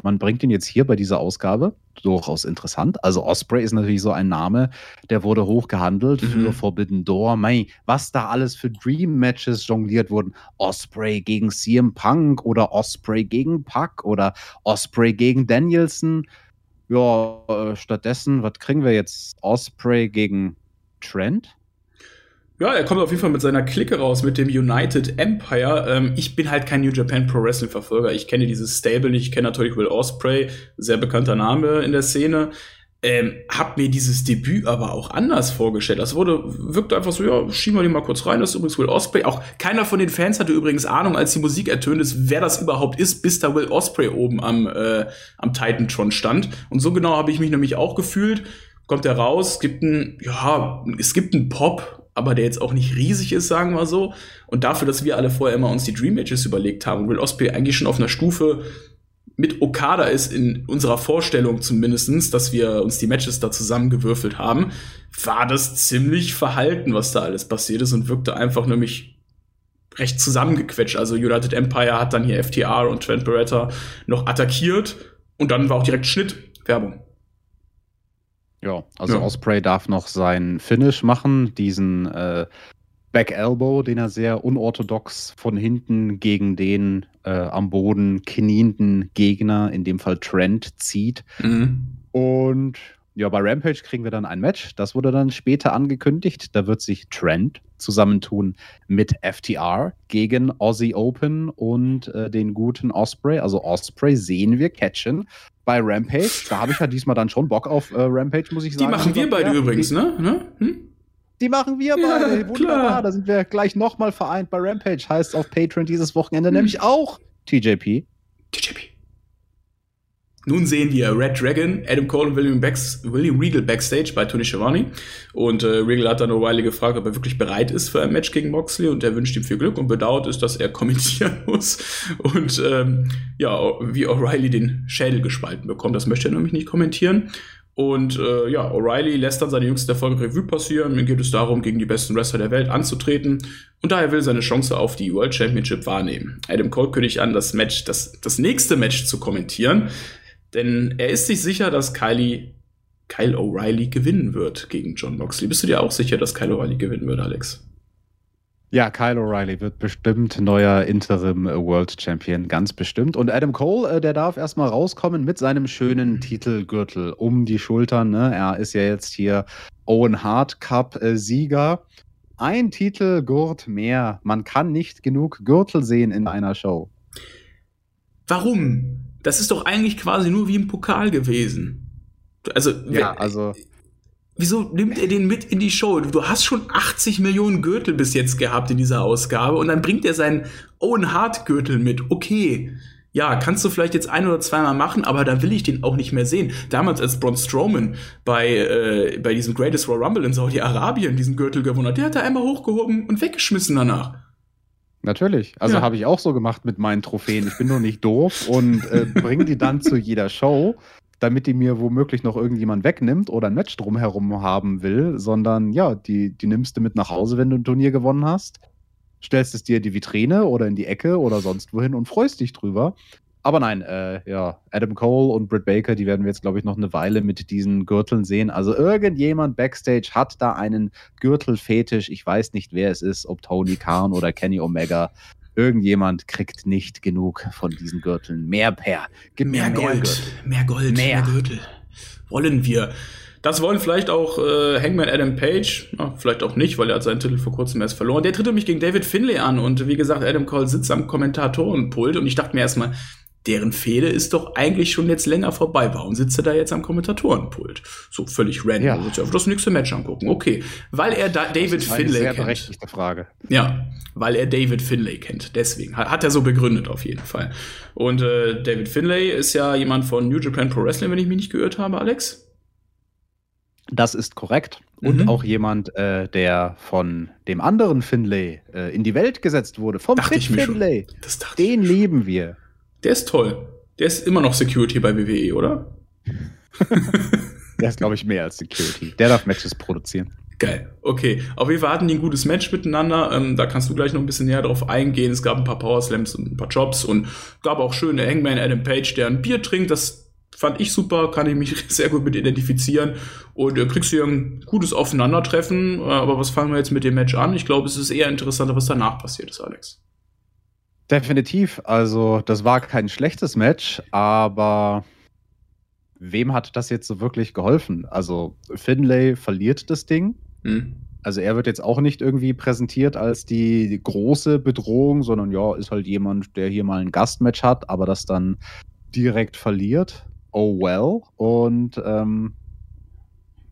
man bringt ihn jetzt hier bei dieser Ausgabe. Durchaus interessant. Also Osprey ist natürlich so ein Name, der wurde hochgehandelt mhm. für Forbidden Door. Mei, was da alles für Dream-Matches jongliert wurden. Osprey gegen CM Punk oder Osprey gegen Puck oder Osprey gegen Danielson. Ja, äh, stattdessen, was kriegen wir jetzt? Osprey gegen Trent? Ja, er kommt auf jeden Fall mit seiner Clique raus, mit dem United Empire. Ähm, ich bin halt kein New Japan Pro Wrestling Verfolger. Ich kenne dieses Stable nicht. Ich kenne natürlich Will Osprey, sehr bekannter Name in der Szene. Ähm, hab mir dieses Debüt aber auch anders vorgestellt. Das wurde, wirkte einfach so, ja, schieben wir die mal kurz rein. Das ist übrigens Will Osprey. Auch keiner von den Fans hatte übrigens Ahnung, als die Musik ertönt ist, wer das überhaupt ist, bis da Will Osprey oben am, äh, am Titantron stand. Und so genau habe ich mich nämlich auch gefühlt. Kommt er raus, es gibt ein, ja, es gibt einen Pop, aber der jetzt auch nicht riesig ist, sagen wir so. Und dafür, dass wir alle vorher immer uns die Dream Matches überlegt haben und Will Osprey eigentlich schon auf einer Stufe mit Okada ist in unserer Vorstellung zumindestens, dass wir uns die Matches da zusammengewürfelt haben, war das ziemlich verhalten, was da alles passiert ist und wirkte einfach nämlich recht zusammengequetscht. Also United Empire hat dann hier FTR und Trent Beretta noch attackiert und dann war auch direkt Schnitt, Werbung. Ja, also ja. Osprey darf noch sein Finish machen, diesen äh, Back Elbow, den er sehr unorthodox von hinten gegen den äh, am Boden knienden Gegner, in dem Fall Trent, zieht. Mhm. Und ja, bei Rampage kriegen wir dann ein Match. Das wurde dann später angekündigt. Da wird sich Trent zusammentun mit FTR gegen Aussie Open und äh, den guten Osprey. Also Osprey sehen wir catchen bei Rampage. Da habe ich ja diesmal dann schon Bock auf äh, Rampage, muss ich sagen. Die machen wir beide ja, übrigens, ne? ne? Hm? Die machen wir ja, beide. Wunderbar. Klar. Da sind wir gleich nochmal vereint bei Rampage. Heißt auf Patreon dieses Wochenende hm. nämlich auch TJP. TJP. Nun sehen wir Red Dragon, Adam Cole und William, Backs, William Regal backstage bei Tony Schiavone. Und äh, Regal hat dann O'Reilly gefragt, ob er wirklich bereit ist für ein Match gegen Moxley. Und er wünscht ihm viel Glück und bedauert es, dass er kommentieren muss. Und ähm, ja, wie O'Reilly den Schädel gespalten bekommt. Das möchte er nämlich nicht kommentieren. Und äh, ja, O'Reilly lässt dann seine jüngste Erfolge Revue passieren. Ihm geht es darum, gegen die besten Wrestler der Welt anzutreten. Und daher will seine Chance auf die World Championship wahrnehmen. Adam Cole kündigt an, das Match, das, das nächste Match zu kommentieren. Denn er ist sich sicher, dass Kylie, Kyle O'Reilly gewinnen wird gegen John Moxley. Bist du dir auch sicher, dass Kyle O'Reilly gewinnen wird, Alex? Ja, Kyle O'Reilly wird bestimmt neuer Interim World Champion, ganz bestimmt. Und Adam Cole, äh, der darf erstmal rauskommen mit seinem schönen Titelgürtel um die Schultern. Ne? Er ist ja jetzt hier Owen Hart Cup äh, Sieger. Ein Titelgurt mehr. Man kann nicht genug Gürtel sehen in einer Show. Warum? Das ist doch eigentlich quasi nur wie im Pokal gewesen. Also, ja, also. Wieso nimmt er den mit in die Show? Du hast schon 80 Millionen Gürtel bis jetzt gehabt in dieser Ausgabe und dann bringt er seinen Owen Hart Gürtel mit. Okay. Ja, kannst du vielleicht jetzt ein oder zweimal machen, aber dann will ich den auch nicht mehr sehen. Damals, als Braun Strowman bei, äh, bei diesem Greatest Royal Rumble in Saudi-Arabien diesen Gürtel gewonnen hat, der hat er einmal hochgehoben und weggeschmissen danach. Natürlich. Also ja. habe ich auch so gemacht mit meinen Trophäen. Ich bin nur nicht doof und äh, bringe die dann zu jeder Show, damit die mir womöglich noch irgendjemand wegnimmt oder ein Match drumherum haben will, sondern ja, die, die nimmst du mit nach Hause, wenn du ein Turnier gewonnen hast, stellst es dir in die Vitrine oder in die Ecke oder sonst wohin und freust dich drüber. Aber nein, äh, ja, Adam Cole und Britt Baker, die werden wir jetzt, glaube ich, noch eine Weile mit diesen Gürteln sehen. Also irgendjemand backstage hat da einen Gürtelfetisch. Ich weiß nicht, wer es ist, ob Tony Khan oder Kenny Omega. Irgendjemand kriegt nicht genug von diesen Gürteln. Mehr per. Mehr, mehr Gold. Gürtel. Mehr Gold. Mehr. mehr Gürtel. Wollen wir. Das wollen vielleicht auch äh, Hangman Adam Page, ja, vielleicht auch nicht, weil er hat seinen Titel vor kurzem erst verloren. Der tritt nämlich gegen David Finlay an und wie gesagt, Adam Cole sitzt am Kommentatorenpult und ich dachte mir erstmal, deren Fehde ist doch eigentlich schon jetzt länger vorbei. Warum sitzt er da jetzt am Kommentatorenpult? So völlig random. Ja. Also auf das nächste Match angucken. Okay. Weil er da David Finlay sehr kennt. berechtigte Frage. Ja, weil er David Finlay kennt. Deswegen. Hat er so begründet auf jeden Fall. Und äh, David Finlay ist ja jemand von New Japan Pro Wrestling, wenn ich mich nicht gehört habe, Alex. Das ist korrekt. Und mhm. auch jemand, äh, der von dem anderen Finlay äh, in die Welt gesetzt wurde. Vom Fit Finlay. Den lieben wir. Der ist toll. Der ist immer noch Security bei WWE, oder? der ist, glaube ich, mehr als Security. Der darf Matches produzieren. Geil. Okay. Auf jeden Fall hatten die ein gutes Match miteinander. Ähm, da kannst du gleich noch ein bisschen näher drauf eingehen. Es gab ein paar Power Slams und ein paar Jobs und gab auch schöne Hangman Adam Page, der ein Bier trinkt. Das fand ich super, kann ich mich sehr gut mit identifizieren. Und äh, kriegst hier ein gutes Aufeinandertreffen. Äh, aber was fangen wir jetzt mit dem Match an? Ich glaube, es ist eher interessanter, was danach passiert ist, Alex. Definitiv. Also, das war kein schlechtes Match, aber wem hat das jetzt so wirklich geholfen? Also, Finlay verliert das Ding. Hm. Also, er wird jetzt auch nicht irgendwie präsentiert als die, die, große Bedrohung, sondern ja, ist halt jemand, der hier mal ein Gastmatch hat, aber das dann direkt verliert. Oh well. Und ähm,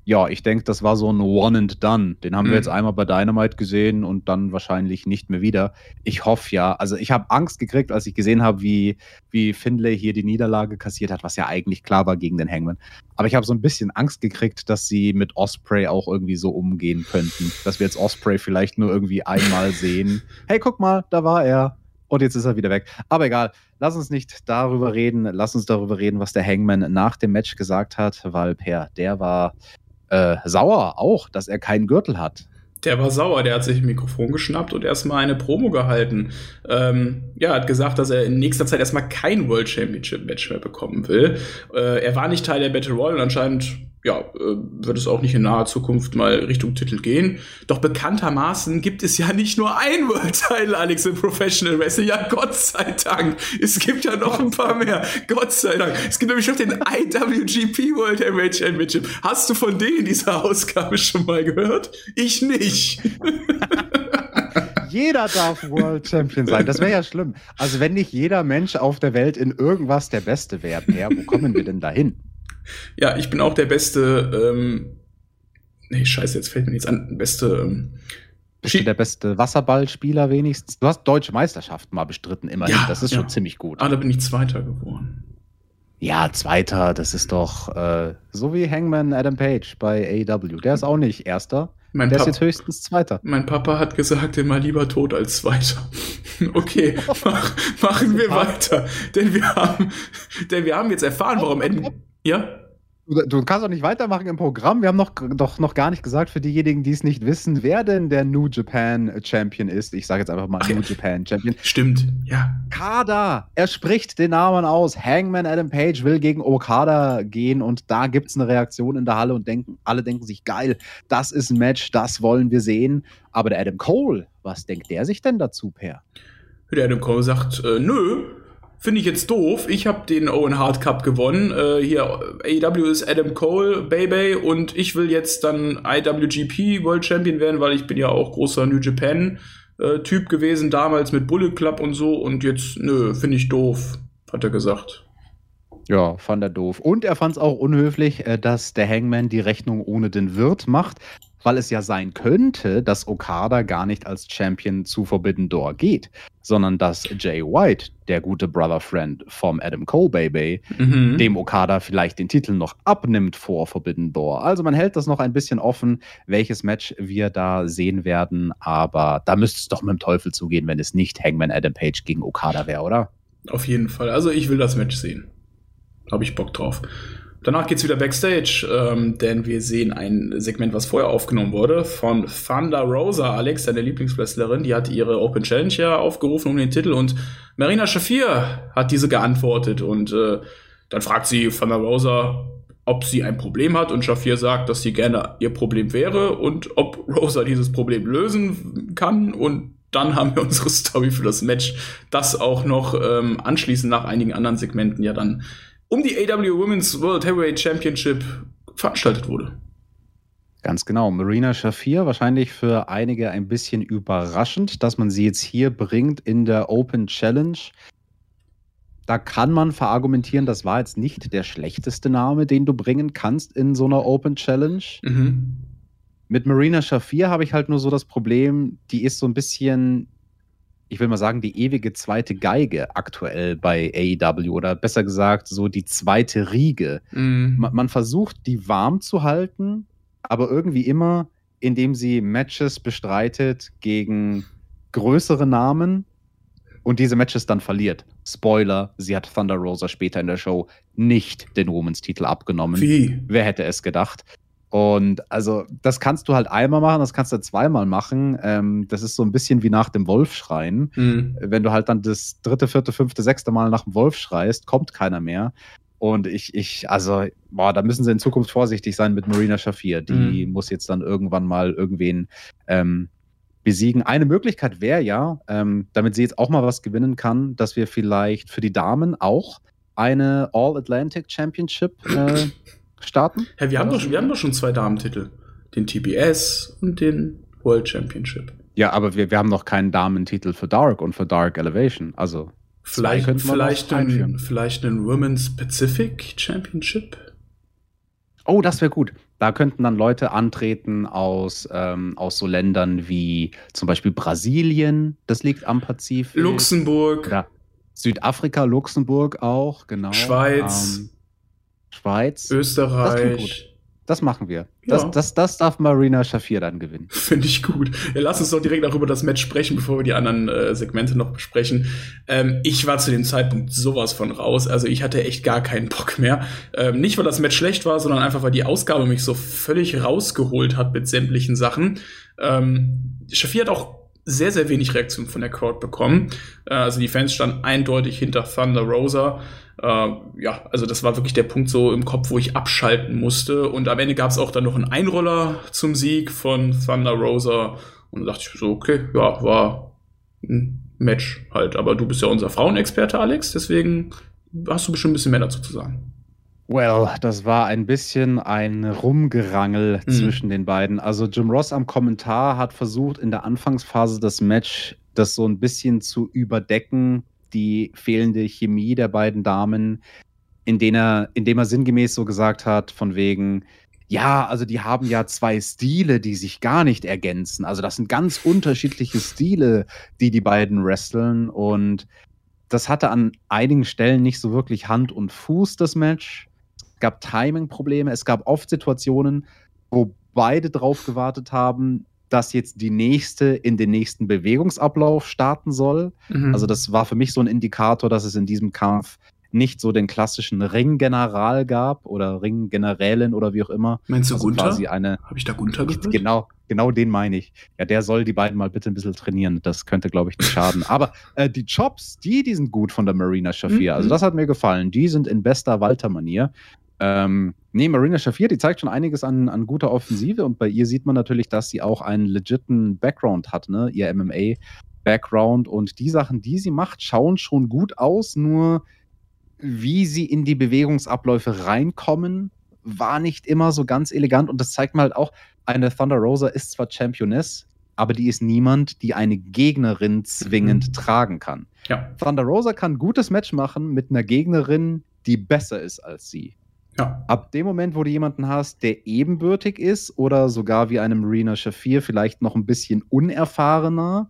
ja, ich denke, das war so ein One and Done. Den haben mhm. wir jetzt einmal bei Dynamite gesehen und dann wahrscheinlich nicht mehr wieder. Ich hoffe ja. Also ich habe Angst gekriegt, als ich gesehen habe, wie, wie Finlay hier die Niederlage kassiert hat, was ja eigentlich klar war gegen den Hangman. Aber ich habe so ein bisschen Angst gekriegt, dass sie mit Osprey auch irgendwie so umgehen könnten. Dass wir jetzt Osprey vielleicht nur irgendwie einmal sehen. Hey, guck mal, da war er. Und jetzt ist er wieder weg. Aber egal, lass uns nicht darüber reden. Lass uns darüber reden, was der Hangman nach dem Match gesagt hat, weil Per, der war äh, sauer auch, dass er keinen Gürtel hat. Der war sauer, der hat sich ein Mikrofon geschnappt und erstmal eine Promo gehalten. Ähm, ja, hat gesagt, dass er in nächster Zeit erstmal kein World Championship Match mehr bekommen will. Äh, er war nicht Teil der Battle Royale und anscheinend ja, äh, wird es auch nicht in naher Zukunft mal Richtung Titel gehen. Doch bekanntermaßen gibt es ja nicht nur ein World Title, Alex, im Professional Wrestling. Ja, Gott sei Dank. Es gibt ja noch ein paar mehr. Gott sei Dank. Es gibt nämlich noch den IWGP World Heavyweight Championship. Hast du von denen in dieser Ausgabe schon mal gehört? Ich nicht. jeder darf World Champion sein. Das wäre ja schlimm. Also wenn nicht jeder Mensch auf der Welt in irgendwas der Beste wäre, ja, wo kommen wir denn dahin? Ja, ich bin auch der beste, ähm, nee, scheiße, jetzt fällt mir nichts an, beste, ähm, bist du der beste Wasserballspieler wenigstens? Du hast deutsche Meisterschaften mal bestritten, immerhin. Ja, das ist ja. schon ziemlich gut. Ah, da bin ich Zweiter geworden. Ja, Zweiter, das ist doch äh, so wie Hangman Adam Page bei AEW. Der ist auch nicht Erster. Mein der Pap- ist jetzt höchstens Zweiter. Mein Papa hat gesagt, immer lieber tot als Zweiter. Okay, mach, machen wir weiter. Denn wir haben, denn wir haben jetzt erfahren, warum Enden. Ja? Du, du kannst doch nicht weitermachen im Programm. Wir haben noch, doch noch gar nicht gesagt, für diejenigen, die es nicht wissen, wer denn der New Japan Champion ist. Ich sage jetzt einfach mal Ach New ja. Japan Champion. Stimmt, ja. Okada. Er spricht den Namen aus. Hangman Adam Page will gegen Okada gehen und da gibt es eine Reaktion in der Halle und denken, alle denken sich, geil, das ist ein Match, das wollen wir sehen. Aber der Adam Cole, was denkt der sich denn dazu, Per? Der Adam Cole sagt, äh, nö, finde ich jetzt doof. Ich habe den Owen Hart Cup gewonnen. Äh, hier, AEW ist Adam Cole, Baby, und ich will jetzt dann IWGP World Champion werden, weil ich bin ja auch großer New Japan äh, Typ gewesen, damals mit Bullet Club und so. Und jetzt, nö, finde ich doof, hat er gesagt. Ja, fand er doof. Und er fand es auch unhöflich, äh, dass der Hangman die Rechnung ohne den Wirt macht, weil es ja sein könnte, dass Okada gar nicht als Champion zu Forbidden Door geht, sondern dass Jay White, der gute Brother Friend vom Adam Cole Baby, Mhm. dem Okada vielleicht den Titel noch abnimmt vor Forbidden Door. Also man hält das noch ein bisschen offen, welches Match wir da sehen werden, aber da müsste es doch mit dem Teufel zugehen, wenn es nicht Hangman Adam Page gegen Okada wäre, oder? Auf jeden Fall. Also ich will das Match sehen. Habe ich Bock drauf. Danach geht's wieder Backstage, ähm, denn wir sehen ein Segment, was vorher aufgenommen wurde, von Thunder Rosa, Alex, deine Lieblingswrestlerin. Die hat ihre Open Challenge ja aufgerufen um den Titel und Marina Shafir hat diese geantwortet und äh, dann fragt sie Thunder Rosa, ob sie ein Problem hat und Shafir sagt, dass sie gerne ihr Problem wäre und ob Rosa dieses Problem lösen kann und dann haben wir unsere Story für das Match, das auch noch ähm, anschließend nach einigen anderen Segmenten ja dann um die AW Women's World Heavyweight Championship veranstaltet wurde. Ganz genau. Marina Shafir, wahrscheinlich für einige ein bisschen überraschend, dass man sie jetzt hier bringt in der Open Challenge. Da kann man verargumentieren, das war jetzt nicht der schlechteste Name, den du bringen kannst in so einer Open Challenge. Mhm. Mit Marina Shafir habe ich halt nur so das Problem, die ist so ein bisschen, ich will mal sagen, die ewige zweite Geige aktuell bei AEW oder besser gesagt, so die zweite Riege. Mhm. Man, man versucht, die warm zu halten, aber irgendwie immer, indem sie Matches bestreitet gegen größere Namen und diese Matches dann verliert. Spoiler, sie hat Thunder Rosa später in der Show nicht den Women's-Titel abgenommen. Wie? Wer hätte es gedacht? Und also, das kannst du halt einmal machen, das kannst du zweimal machen. Ähm, das ist so ein bisschen wie nach dem Wolf schreien. Mhm. Wenn du halt dann das dritte, vierte, fünfte, sechste Mal nach dem Wolf schreist, kommt keiner mehr. Und ich, ich, also, boah, da müssen sie in Zukunft vorsichtig sein mit Marina Shafir. Die Mhm. muss jetzt dann irgendwann mal irgendwen ähm, besiegen. Eine Möglichkeit wäre ja, ähm, damit sie jetzt auch mal was gewinnen kann, dass wir vielleicht für die Damen auch eine All-Atlantic Championship äh, starten. Hä, wir, haben doch, wir haben doch schon zwei Damentitel. Den TBS und den World Championship. Ja, aber wir, wir haben noch keinen Damentitel für Dark und für Dark Elevation. Also, Vielleicht, vielleicht, noch ein, einführen. vielleicht einen Women's Pacific Championship. Oh, das wäre gut. Da könnten dann Leute antreten aus, ähm, aus so Ländern wie zum Beispiel Brasilien, das liegt am Pazifik. Luxemburg. Oder Südafrika, Luxemburg auch, genau. Schweiz. Ähm, Schweiz. Österreich. Das machen wir. Ja. Das, das, das darf Marina Shafir dann gewinnen. Finde ich gut. Ja, lass uns doch direkt auch über das Match sprechen, bevor wir die anderen äh, Segmente noch besprechen. Ähm, ich war zu dem Zeitpunkt sowas von raus. Also ich hatte echt gar keinen Bock mehr. Ähm, nicht, weil das Match schlecht war, sondern einfach, weil die Ausgabe mich so völlig rausgeholt hat mit sämtlichen Sachen. Ähm, Shafir hat auch sehr, sehr wenig Reaktion von der Crowd bekommen. Äh, also die Fans standen eindeutig hinter Thunder Rosa. Äh, ja, also das war wirklich der Punkt so im Kopf, wo ich abschalten musste. Und am Ende gab es auch dann noch einen Einroller zum Sieg von Thunder Rosa. Und da dachte ich so, okay, ja, war ein Match halt. Aber du bist ja unser Frauenexperte, Alex, deswegen hast du bestimmt ein bisschen mehr dazu zu sagen. Well, das war ein bisschen ein Rumgerangel Mhm. zwischen den beiden. Also Jim Ross am Kommentar hat versucht, in der Anfangsphase des Match das so ein bisschen zu überdecken, die fehlende Chemie der beiden Damen, indem er, indem er sinngemäß so gesagt hat, von wegen, ja, also die haben ja zwei Stile, die sich gar nicht ergänzen. Also das sind ganz unterschiedliche Stile, die die beiden wresteln und das hatte an einigen Stellen nicht so wirklich Hand und Fuß, das Match. Es gab Timing-Probleme, es gab oft Situationen, wo beide drauf gewartet haben, dass jetzt die nächste in den nächsten Bewegungsablauf starten soll. Mhm. Also das war für mich so ein Indikator, dass es in diesem Kampf nicht so den klassischen Ringgeneral gab oder Ringgenerälin oder wie auch immer. Meinst du also Gunther? Quasi eine, Habe ich da Gunther gehört? Genau, genau den meine ich. Ja, der soll die beiden mal bitte ein bisschen trainieren. Das könnte, glaube ich, nicht schaden. Aber äh, die Chops, die, die sind gut von der Marina Shafir. Mhm. Also das hat mir gefallen. Die sind in bester Walter-Manier. Ähm, nee, Marina Shafir, die zeigt schon einiges an, an guter Offensive und bei ihr sieht man natürlich, dass sie auch einen legiten Background hat, ne? Ihr MMA-Background und die Sachen, die sie macht, schauen schon gut aus, nur wie sie in die Bewegungsabläufe reinkommen, war nicht immer so ganz elegant und das zeigt mir halt auch, eine Thunder Rosa ist zwar Championess, aber die ist niemand, die eine Gegnerin zwingend mhm. tragen kann. Ja. Thunder Rosa kann ein gutes Match machen mit einer Gegnerin, die besser ist als sie. Ja. Ab dem Moment, wo du jemanden hast, der ebenbürtig ist oder sogar wie einem Marina Shafir vielleicht noch ein bisschen unerfahrener,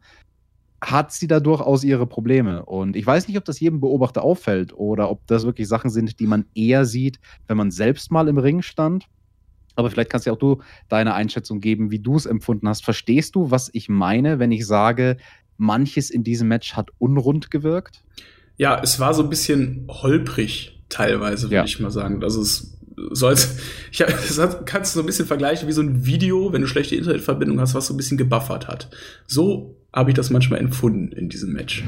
hat sie da durchaus ihre Probleme. Und ich weiß nicht, ob das jedem Beobachter auffällt oder ob das wirklich Sachen sind, die man eher sieht, wenn man selbst mal im Ring stand. Aber vielleicht kannst ja auch du deine Einschätzung geben, wie du es empfunden hast. Verstehst du, was ich meine, wenn ich sage, manches in diesem Match hat unrund gewirkt? Ja, es war so ein bisschen holprig teilweise, würde ja. ich mal sagen. Also es soll's, ich, das kannst du so ein bisschen vergleichen wie so ein Video, wenn du schlechte Internetverbindung hast, was so ein bisschen gebuffert hat. So habe ich das manchmal empfunden in diesem Match.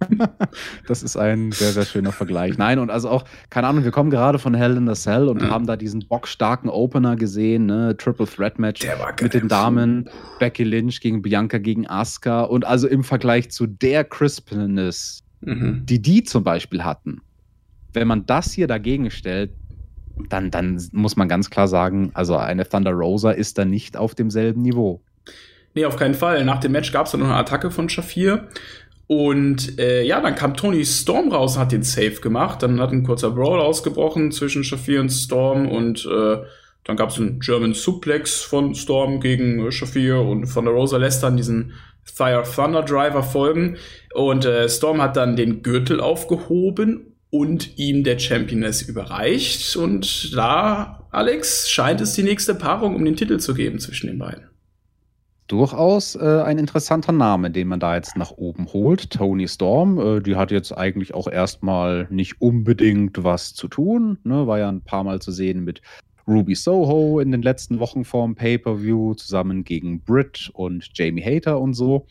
das ist ein sehr, sehr schöner Vergleich. Nein, und also auch, keine Ahnung, wir kommen gerade von Hell in the Cell und mhm. haben da diesen bockstarken Opener gesehen, ne? Triple Threat Match mit den Damen, Becky Lynch gegen Bianca gegen Asuka und also im Vergleich zu der Crispness, mhm. die die zum Beispiel hatten, wenn man das hier dagegen stellt, dann, dann muss man ganz klar sagen, also eine Thunder Rosa ist da nicht auf demselben Niveau. Nee, auf keinen Fall. Nach dem Match gab es dann noch eine Attacke von Shafir. Und äh, ja, dann kam Tony Storm raus und hat den Safe gemacht. Dann hat ein kurzer Brawl ausgebrochen zwischen Shafir und Storm und äh, dann gab es einen German Suplex von Storm gegen äh, Shafir und von der Rosa lässt dann diesen Fire Thunder Driver folgen. Und äh, Storm hat dann den Gürtel aufgehoben und ihm der Championess überreicht. Und da, Alex, scheint es die nächste Paarung um den Titel zu geben zwischen den beiden. Durchaus äh, ein interessanter Name, den man da jetzt nach oben holt. Tony Storm, äh, die hat jetzt eigentlich auch erstmal nicht unbedingt was zu tun. Ne? War ja ein paar Mal zu sehen mit Ruby Soho in den letzten Wochen vorm Pay-Per-View, zusammen gegen Britt und Jamie Hater und so.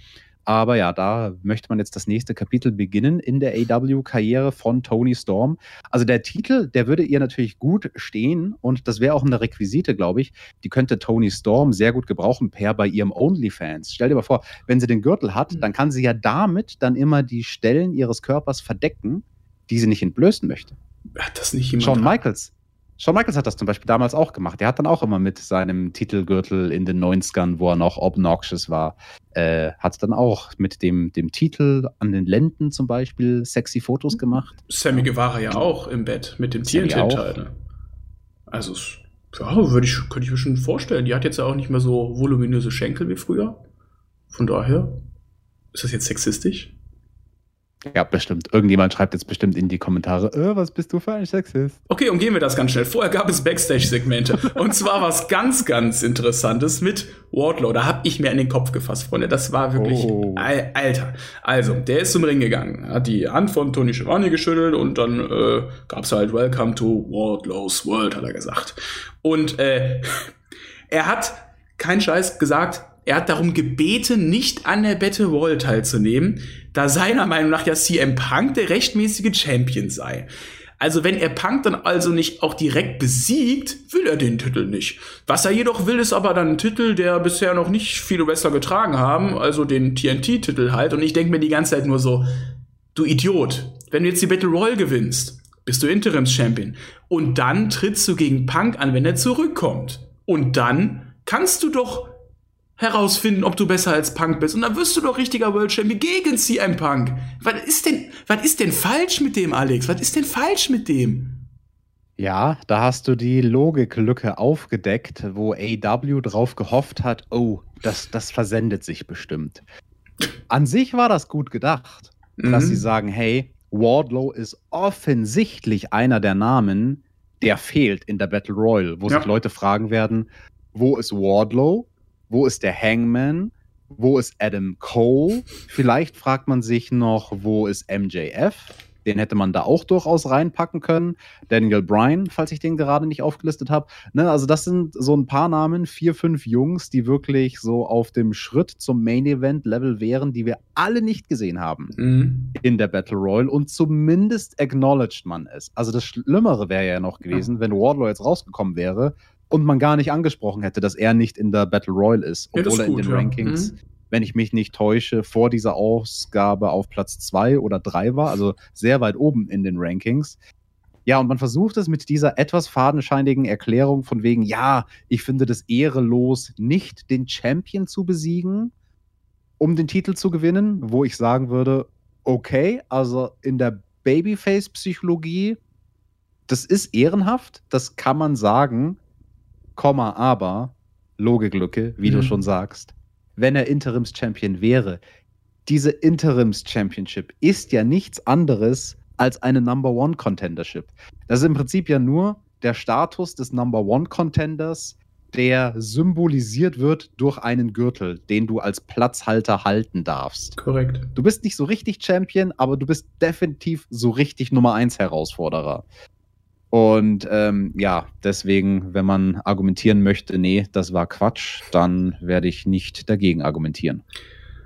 Aber ja, da möchte man jetzt das nächste Kapitel beginnen in der AW-Karriere von Tony Storm. Also der Titel, der würde ihr natürlich gut stehen und das wäre auch eine Requisite, glaube ich. Die könnte Tony Storm sehr gut gebrauchen, per bei ihrem OnlyFans. Stell dir mal vor, wenn sie den Gürtel hat, mhm. dann kann sie ja damit dann immer die Stellen ihres Körpers verdecken, die sie nicht entblößen möchte. Hat das nicht jemand? Shawn Michaels. Shawn Michaels hat das zum Beispiel damals auch gemacht. Der hat dann auch immer mit seinem Titelgürtel in den 90ern, wo er noch obnoxious war, äh, hat dann auch mit dem, dem Titel an den Lenden zum Beispiel sexy Fotos gemacht. Sammy Guevara ja auch im Bett mit dem TNT-Teil. Ne? Also, ja, würde ich, könnte ich mir schon vorstellen. Die hat jetzt ja auch nicht mehr so voluminöse Schenkel wie früher. Von daher, ist das jetzt sexistisch? Ja, bestimmt. Irgendjemand schreibt jetzt bestimmt in die Kommentare, äh, was bist du für ein Sexist? Okay, umgehen wir das ganz schnell. Vorher gab es Backstage-Segmente. und zwar was ganz, ganz Interessantes mit Wardlow. Da hab ich mir in den Kopf gefasst, Freunde. Das war wirklich, oh. Alter. Also, der ist zum Ring gegangen, hat die Hand von Tony Schiavone geschüttelt und dann äh, gab's halt Welcome to Wardlow's World, hat er gesagt. Und äh, er hat kein Scheiß gesagt, er hat darum gebeten, nicht an der Battle Royale teilzunehmen, da seiner Meinung nach ja CM Punk der rechtmäßige Champion sei. Also wenn er Punk dann also nicht auch direkt besiegt, will er den Titel nicht. Was er jedoch will, ist aber dann ein Titel, der bisher noch nicht viele Wrestler getragen haben, also den TNT-Titel halt. Und ich denke mir die ganze Zeit nur so, du Idiot, wenn du jetzt die Battle Royale gewinnst, bist du Interims-Champion. Und dann trittst du gegen Punk an, wenn er zurückkommt. Und dann kannst du doch herausfinden, ob du besser als Punk bist. Und dann wirst du doch richtiger World Champion gegen CM Punk. Was ist denn, was ist denn falsch mit dem, Alex? Was ist denn falsch mit dem? Ja, da hast du die Logiklücke aufgedeckt, wo AW drauf gehofft hat, oh, das, das versendet sich bestimmt. An sich war das gut gedacht, mhm. dass sie sagen, hey, Wardlow ist offensichtlich einer der Namen, der fehlt in der Battle Royal, wo ja. sich Leute fragen werden, wo ist Wardlow? Wo ist der Hangman? Wo ist Adam Cole? Vielleicht fragt man sich noch, wo ist MJF? Den hätte man da auch durchaus reinpacken können. Daniel Bryan, falls ich den gerade nicht aufgelistet habe. Ne, also, das sind so ein paar Namen, vier, fünf Jungs, die wirklich so auf dem Schritt zum Main Event Level wären, die wir alle nicht gesehen haben mhm. in der Battle Royal. Und zumindest acknowledged man es. Also, das Schlimmere wäre ja noch gewesen, wenn Wardlow jetzt rausgekommen wäre und man gar nicht angesprochen hätte, dass er nicht in der Battle Royal ist, obwohl ja, er in den ja. Rankings. Mhm wenn ich mich nicht täusche, vor dieser Ausgabe auf Platz zwei oder drei war, also sehr weit oben in den Rankings. Ja, und man versucht es mit dieser etwas fadenscheinigen Erklärung von wegen, ja, ich finde das ehrelos, nicht den Champion zu besiegen, um den Titel zu gewinnen, wo ich sagen würde, okay, also in der Babyface-Psychologie, das ist ehrenhaft, das kann man sagen, Komma, aber, Logiklücke, wie mhm. du schon sagst, wenn er Interims-Champion wäre. Diese Interims-Championship ist ja nichts anderes als eine Number One Contendership. Das ist im Prinzip ja nur der Status des Number One Contenders, der symbolisiert wird durch einen Gürtel, den du als Platzhalter halten darfst. Korrekt. Du bist nicht so richtig Champion, aber du bist definitiv so richtig Nummer 1 Herausforderer. Und ähm, ja, deswegen, wenn man argumentieren möchte, nee, das war Quatsch, dann werde ich nicht dagegen argumentieren.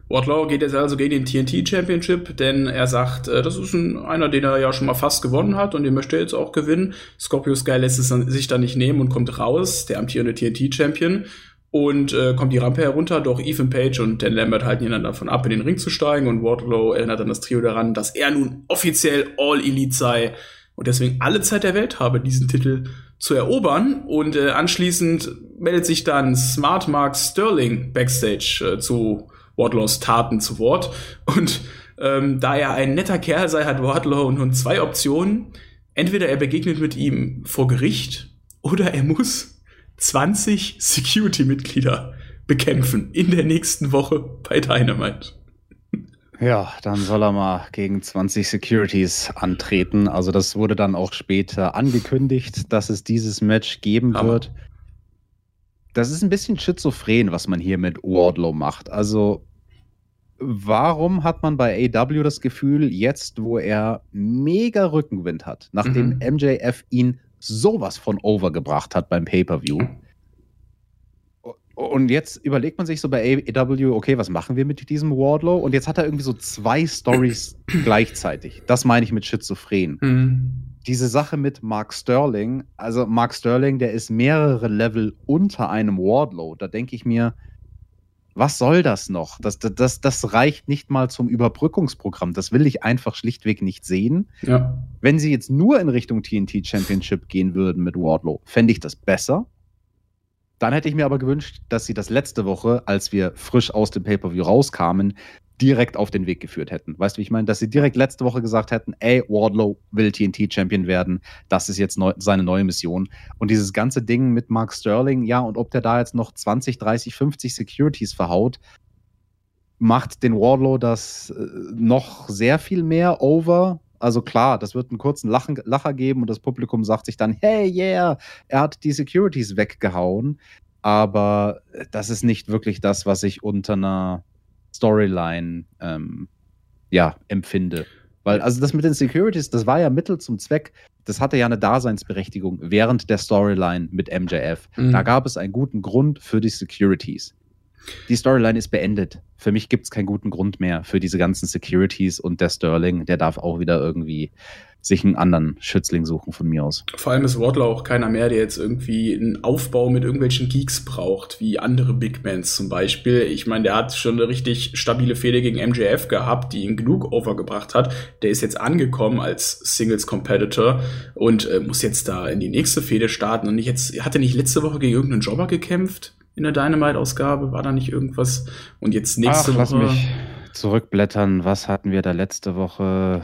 Wardlow geht jetzt also gegen den TNT Championship, denn er sagt, äh, das ist ein, einer, den er ja schon mal fast gewonnen hat und den möchte er jetzt auch gewinnen. Scorpio Sky lässt es sich dann nicht nehmen und kommt raus, der amtierende TNT Champion, und äh, kommt die Rampe herunter, doch Ethan Page und Dan Lambert halten ihn dann davon ab, in den Ring zu steigen und Wardlow erinnert dann das Trio daran, dass er nun offiziell All Elite sei und deswegen alle Zeit der Welt habe, diesen Titel zu erobern. Und äh, anschließend meldet sich dann Smart Mark Sterling backstage äh, zu Wardlows Taten zu Wort. Und ähm, da er ein netter Kerl sei, hat Wardlow nun zwei Optionen. Entweder er begegnet mit ihm vor Gericht oder er muss 20 Security-Mitglieder bekämpfen in der nächsten Woche bei Dynamite. Ja, dann soll er mal gegen 20 Securities antreten. Also das wurde dann auch später angekündigt, dass es dieses Match geben Aber. wird. Das ist ein bisschen schizophren, was man hier mit Wardlow macht. Also warum hat man bei AW das Gefühl, jetzt wo er mega Rückenwind hat, nachdem mhm. MJF ihn sowas von overgebracht hat beim Pay-per-view, und jetzt überlegt man sich so bei AEW, okay, was machen wir mit diesem Wardlow? Und jetzt hat er irgendwie so zwei Stories gleichzeitig. Das meine ich mit Schizophren. Mhm. Diese Sache mit Mark Sterling, also Mark Sterling, der ist mehrere Level unter einem Wardlow. Da denke ich mir, was soll das noch? Das, das, das reicht nicht mal zum Überbrückungsprogramm. Das will ich einfach schlichtweg nicht sehen. Ja. Wenn sie jetzt nur in Richtung TNT Championship gehen würden mit Wardlow, fände ich das besser. Dann hätte ich mir aber gewünscht, dass sie das letzte Woche, als wir frisch aus dem Pay-Per-View rauskamen, direkt auf den Weg geführt hätten. Weißt du, wie ich meine? Dass sie direkt letzte Woche gesagt hätten, ey, Wardlow will TNT-Champion werden, das ist jetzt neu, seine neue Mission. Und dieses ganze Ding mit Mark Sterling, ja, und ob der da jetzt noch 20, 30, 50 Securities verhaut, macht den Wardlow das äh, noch sehr viel mehr over, also klar, das wird einen kurzen Lachen, Lacher geben und das Publikum sagt sich dann, hey, yeah, er hat die Securities weggehauen. Aber das ist nicht wirklich das, was ich unter einer Storyline ähm, ja, empfinde. Weil, also das mit den Securities, das war ja Mittel zum Zweck. Das hatte ja eine Daseinsberechtigung während der Storyline mit MJF. Mhm. Da gab es einen guten Grund für die Securities die Storyline ist beendet. Für mich gibt es keinen guten Grund mehr für diese ganzen Securities und der Sterling, der darf auch wieder irgendwie sich einen anderen Schützling suchen von mir aus. Vor allem ist Wardlow auch keiner mehr, der jetzt irgendwie einen Aufbau mit irgendwelchen Geeks braucht, wie andere Big Mans zum Beispiel. Ich meine, der hat schon eine richtig stabile Fehde gegen MJF gehabt, die ihn genug overgebracht hat. Der ist jetzt angekommen als Singles Competitor und äh, muss jetzt da in die nächste Fehde starten. Und jetzt hat er nicht letzte Woche gegen irgendeinen Jobber gekämpft? In der Dynamite-Ausgabe? War da nicht irgendwas? Und jetzt nächste Ach, Woche. Lass mich zurückblättern. Was hatten wir da letzte Woche?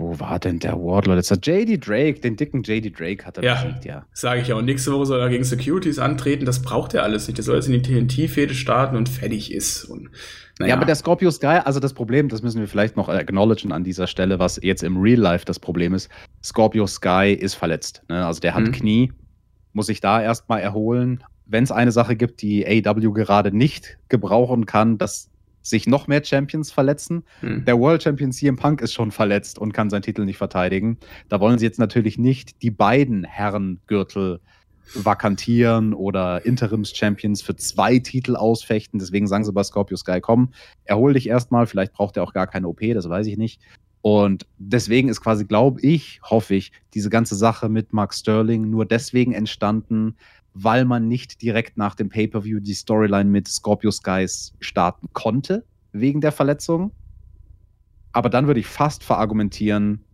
wo war denn der Wardlow? Das hat JD Drake, den dicken JD Drake hat er ja, besiegt, ja. Sage ich ja. Und nächste Woche soll er gegen Securities antreten. Das braucht er alles nicht. Der soll jetzt in die TNT-Fehde starten und fertig ist. Und, naja. Ja, aber der Scorpio Sky, also das Problem, das müssen wir vielleicht noch acknowledgen an dieser Stelle, was jetzt im Real Life das Problem ist. Scorpio Sky ist verletzt. Ne? Also der hat mhm. Knie, muss sich da erstmal erholen. Wenn es eine Sache gibt, die AW gerade nicht gebrauchen kann, dass sich noch mehr Champions verletzen. Hm. Der World Champion CM Punk ist schon verletzt und kann seinen Titel nicht verteidigen. Da wollen sie jetzt natürlich nicht die beiden Herrengürtel vakantieren oder Interims-Champions für zwei Titel ausfechten. Deswegen sagen sie bei Scorpio Sky, komm, erhol dich erstmal. Vielleicht braucht er auch gar keine OP, das weiß ich nicht. Und deswegen ist quasi, glaube ich, hoffe ich, diese ganze Sache mit Mark Sterling nur deswegen entstanden, weil man nicht direkt nach dem Pay-per-view die Storyline mit Scorpio Skies starten konnte, wegen der Verletzung. Aber dann würde ich fast verargumentieren,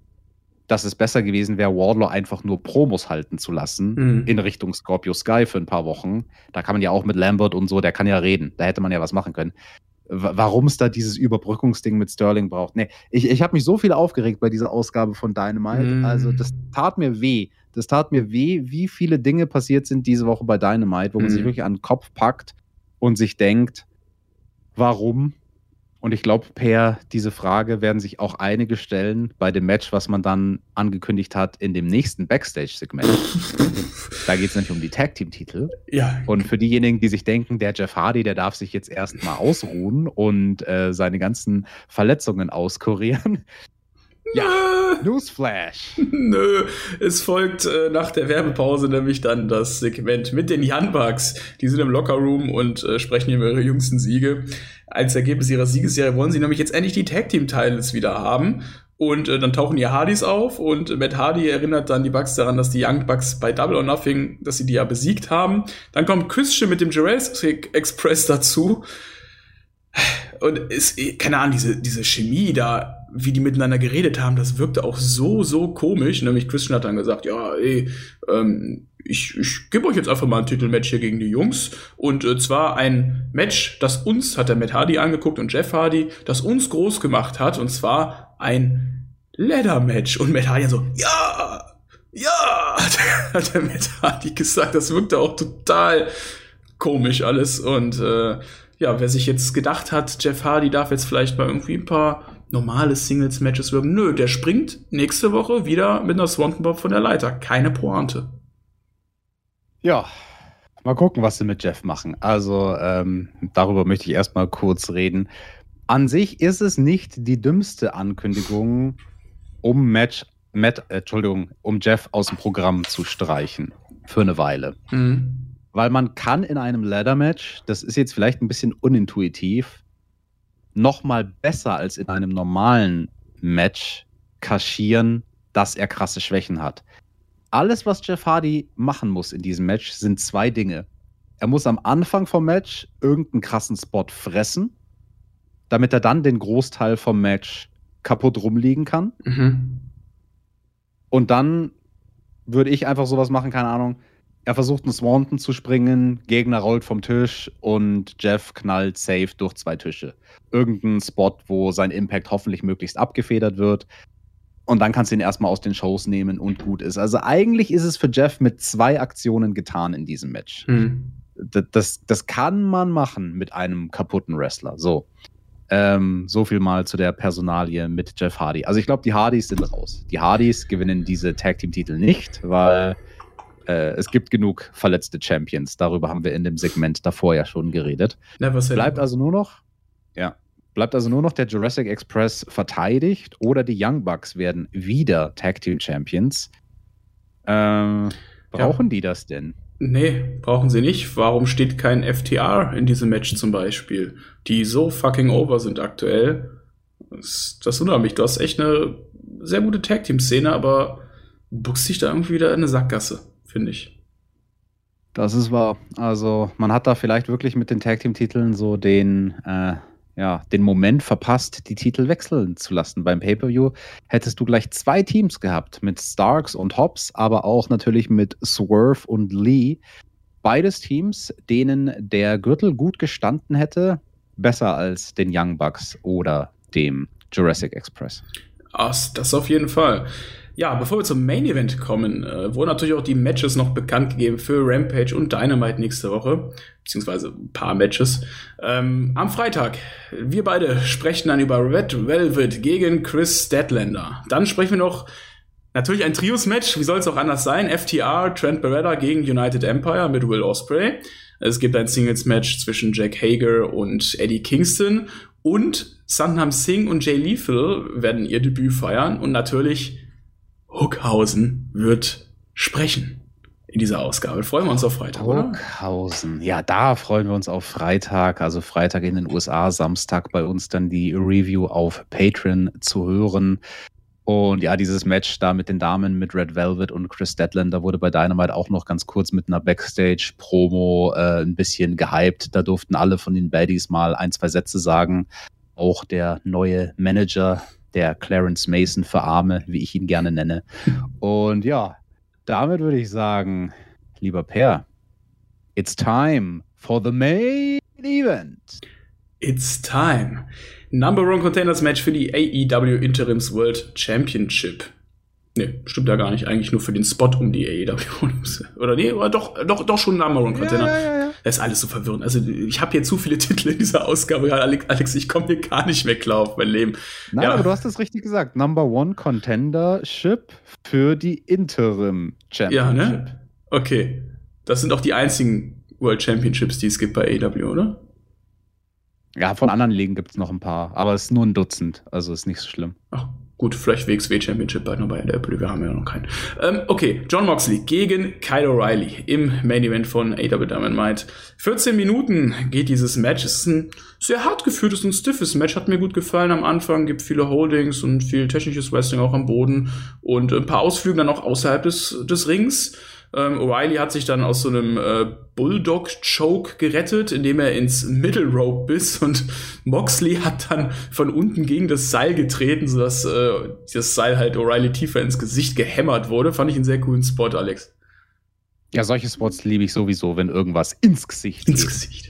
dass es besser gewesen wäre, Wardlow einfach nur Promos halten zu lassen mhm. in Richtung Scorpio Sky für ein paar Wochen. Da kann man ja auch mit Lambert und so, der kann ja reden. Da hätte man ja was machen können. Warum es da dieses Überbrückungsding mit Sterling braucht. Nee, ich, ich habe mich so viel aufgeregt bei dieser Ausgabe von Dynamite. Mhm. Also, das tat mir weh, das tat mir weh, wie viele Dinge passiert sind diese Woche bei Dynamite, wo man sich mhm. wirklich an den Kopf packt und sich denkt, warum? Und ich glaube, per diese Frage werden sich auch einige stellen bei dem Match, was man dann angekündigt hat in dem nächsten Backstage-Segment. da geht es nämlich um die Tag-Team-Titel. Ja. Und für diejenigen, die sich denken, der Jeff Hardy, der darf sich jetzt erstmal ausruhen und äh, seine ganzen Verletzungen auskurieren, ja, Newsflash. Nö, es folgt äh, nach der Werbepause nämlich dann das Segment mit den Young Bucks. Die sind im Lockerroom und äh, sprechen über ihre jüngsten Siege. Als Ergebnis ihrer Siegesserie wollen sie nämlich jetzt endlich die Tag Team Titles wieder haben. Und äh, dann tauchen die Hardys auf und Matt Hardy erinnert dann die Bucks daran, dass die Young Bucks bei Double or Nothing, dass sie die ja besiegt haben. Dann kommt Christian mit dem Jurassic Express dazu. Und ist, keine Ahnung, diese, diese Chemie da wie die miteinander geredet haben, das wirkte auch so, so komisch. Nämlich Christian hat dann gesagt, ja, ey, ähm, ich, ich gebe euch jetzt einfach mal ein Titelmatch hier gegen die Jungs. Und äh, zwar ein Match, das uns, hat der Matt Hardy angeguckt und Jeff Hardy, das uns groß gemacht hat. Und zwar ein Leather-Match. Und Matt Hardy so, ja, ja, hat der Matt Hardy gesagt. Das wirkte auch total komisch alles. Und äh, ja, wer sich jetzt gedacht hat, Jeff Hardy darf jetzt vielleicht mal irgendwie ein paar normale Singles-Matches wirken. Nö, der springt nächste Woche wieder mit einer Swanton Bob von der Leiter. Keine Pointe. Ja, mal gucken, was sie mit Jeff machen. Also, ähm, darüber möchte ich erstmal kurz reden. An sich ist es nicht die dümmste Ankündigung, um Match, Matt, äh, Entschuldigung, um Jeff aus dem Programm zu streichen. Für eine Weile. Mhm. Weil man kann in einem Ladder-Match, das ist jetzt vielleicht ein bisschen unintuitiv, noch mal besser als in einem normalen Match kaschieren, dass er krasse Schwächen hat. Alles, was Jeff Hardy machen muss in diesem Match, sind zwei Dinge. Er muss am Anfang vom Match irgendeinen krassen Spot fressen, damit er dann den Großteil vom Match kaputt rumliegen kann. Mhm. Und dann würde ich einfach sowas machen, keine Ahnung, er versucht einen Swanton zu springen, Gegner rollt vom Tisch und Jeff knallt safe durch zwei Tische. Irgendein Spot, wo sein Impact hoffentlich möglichst abgefedert wird. Und dann kannst du ihn erstmal aus den Shows nehmen und gut ist. Also eigentlich ist es für Jeff mit zwei Aktionen getan in diesem Match. Mhm. Das, das, das, kann man machen mit einem kaputten Wrestler. So. Ähm, so viel mal zu der Personalie mit Jeff Hardy. Also ich glaube, die Hardys sind raus. Die Hardys gewinnen diese Tag Team Titel nicht, weil äh, es gibt genug verletzte Champions. Darüber haben wir in dem Segment davor ja schon geredet. Bleibt also nur noch, ja, bleibt also nur noch der Jurassic Express verteidigt oder die Young Bucks werden wieder Tag Team Champions. Ähm, brauchen ja. die das denn? Nee, brauchen sie nicht. Warum steht kein FTR in diesem Match zum Beispiel? Die so fucking over sind aktuell. Das, das wundert mich. Du hast echt eine sehr gute Tag Team Szene, aber buchst dich da irgendwie wieder in eine Sackgasse finde ich. Das ist wahr. Also man hat da vielleicht wirklich mit den Tag Team Titeln so den, äh, ja, den Moment verpasst, die Titel wechseln zu lassen. Beim Pay-per-View hättest du gleich zwei Teams gehabt mit Starks und Hobbs, aber auch natürlich mit Swerve und Lee. Beides Teams, denen der Gürtel gut gestanden hätte, besser als den Young Bucks oder dem Jurassic Express. Das, das auf jeden Fall. Ja, bevor wir zum Main Event kommen, äh, wurden natürlich auch die Matches noch bekannt gegeben für Rampage und Dynamite nächste Woche, beziehungsweise ein paar Matches. Ähm, am Freitag, wir beide sprechen dann über Red Velvet gegen Chris Statlander. Dann sprechen wir noch natürlich ein Trios-Match, wie soll es auch anders sein? FTR, Trent Beretta gegen United Empire mit Will Ospreay. Es gibt ein Singles-Match zwischen Jack Hager und Eddie Kingston und Sandham Singh und Jay Lethal werden ihr Debüt feiern und natürlich Hookhausen wird sprechen in dieser Ausgabe. Freuen wir uns auf Freitag, oder? Hookhausen. Ja, da freuen wir uns auf Freitag. Also Freitag in den USA, Samstag bei uns dann die Review auf Patreon zu hören. Und ja, dieses Match da mit den Damen, mit Red Velvet und Chris Deadlander wurde bei Dynamite auch noch ganz kurz mit einer Backstage-Promo äh, ein bisschen gehypt. Da durften alle von den Baddies mal ein, zwei Sätze sagen. Auch der neue Manager der Clarence Mason für Arme, wie ich ihn gerne nenne. Und ja, damit würde ich sagen, lieber Per, it's time for the main event. It's time. Number One Containers Match für die AEW Interims World Championship. Nee, stimmt ja gar nicht. Eigentlich nur für den Spot um die AEW. Oder nee, oder doch, doch, doch schon Number One Container. Ja, ja, ja. Das ist alles so verwirrend. Also ich habe hier zu viele Titel in dieser Ausgabe. Alex, ich komme hier gar nicht klar auf mein Leben. Nein, ja. aber du hast es richtig gesagt. Number One Contendership für die Interim Championship. Ja, ne? Okay. Das sind auch die einzigen World Championships, die es gibt bei AEW, oder? Ja, von anderen Ligen gibt es noch ein paar, aber es ist nur ein Dutzend, also ist nicht so schlimm. Ach, Gut, vielleicht WXW Championship bald noch bei der Apple, wir haben ja noch keinen. Ähm, okay, John Moxley gegen Kyle O'Reilly im Main Event von AW Dynamite. 14 Minuten geht dieses Match. Es ist ein sehr hart geführtes und stiffes Match. Hat mir gut gefallen am Anfang. Gibt viele Holdings und viel technisches Wrestling auch am Boden und ein paar Ausflüge dann auch außerhalb des, des Rings. Ähm, O'Reilly hat sich dann aus so einem äh, Bulldog-Choke gerettet, indem er ins Middle Rope biss und Moxley hat dann von unten gegen das Seil getreten, sodass äh, das Seil halt O'Reilly tiefer ins Gesicht gehämmert wurde. Fand ich einen sehr coolen Spot, Alex. Ja, solche Spots liebe ich sowieso, wenn irgendwas ins Gesicht Ins geht. Gesicht.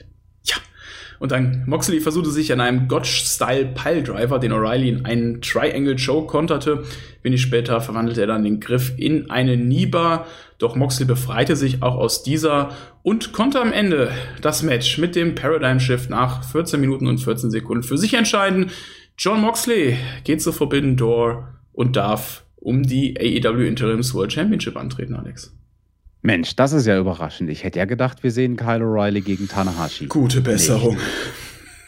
Und dann Moxley versuchte sich an einem Gotch-Style Piledriver, den O'Reilly in einen Triangle Choke konterte. Wenig später verwandelte er dann den Griff in eine Niba. Doch Moxley befreite sich auch aus dieser und konnte am Ende das Match mit dem Paradigm Shift nach 14 Minuten und 14 Sekunden für sich entscheiden. John Moxley geht zur Forbidden Door und darf um die AEW Interims World Championship antreten, Alex. Mensch, das ist ja überraschend. Ich hätte ja gedacht, wir sehen Kyle O'Reilly gegen Tanahashi. Gute Besserung. Nicht.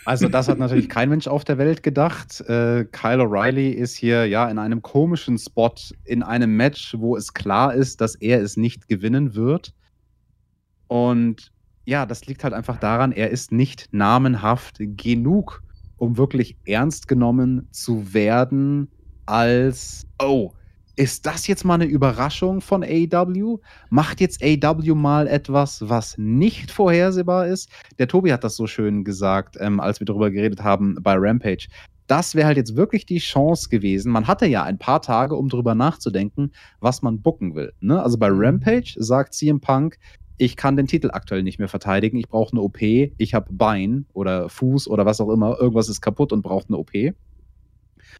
Also das hat natürlich kein Mensch auf der Welt gedacht. Äh, Kyle O'Reilly ist hier ja in einem komischen Spot in einem Match, wo es klar ist, dass er es nicht gewinnen wird. Und ja, das liegt halt einfach daran, er ist nicht namenhaft genug, um wirklich ernst genommen zu werden als, oh, ist das jetzt mal eine Überraschung von AW? Macht jetzt AW mal etwas, was nicht vorhersehbar ist? Der Tobi hat das so schön gesagt, ähm, als wir darüber geredet haben bei Rampage. Das wäre halt jetzt wirklich die Chance gewesen. Man hatte ja ein paar Tage, um darüber nachzudenken, was man bucken will. Ne? Also bei Rampage sagt CM Punk, ich kann den Titel aktuell nicht mehr verteidigen. Ich brauche eine OP. Ich habe Bein oder Fuß oder was auch immer. Irgendwas ist kaputt und braucht eine OP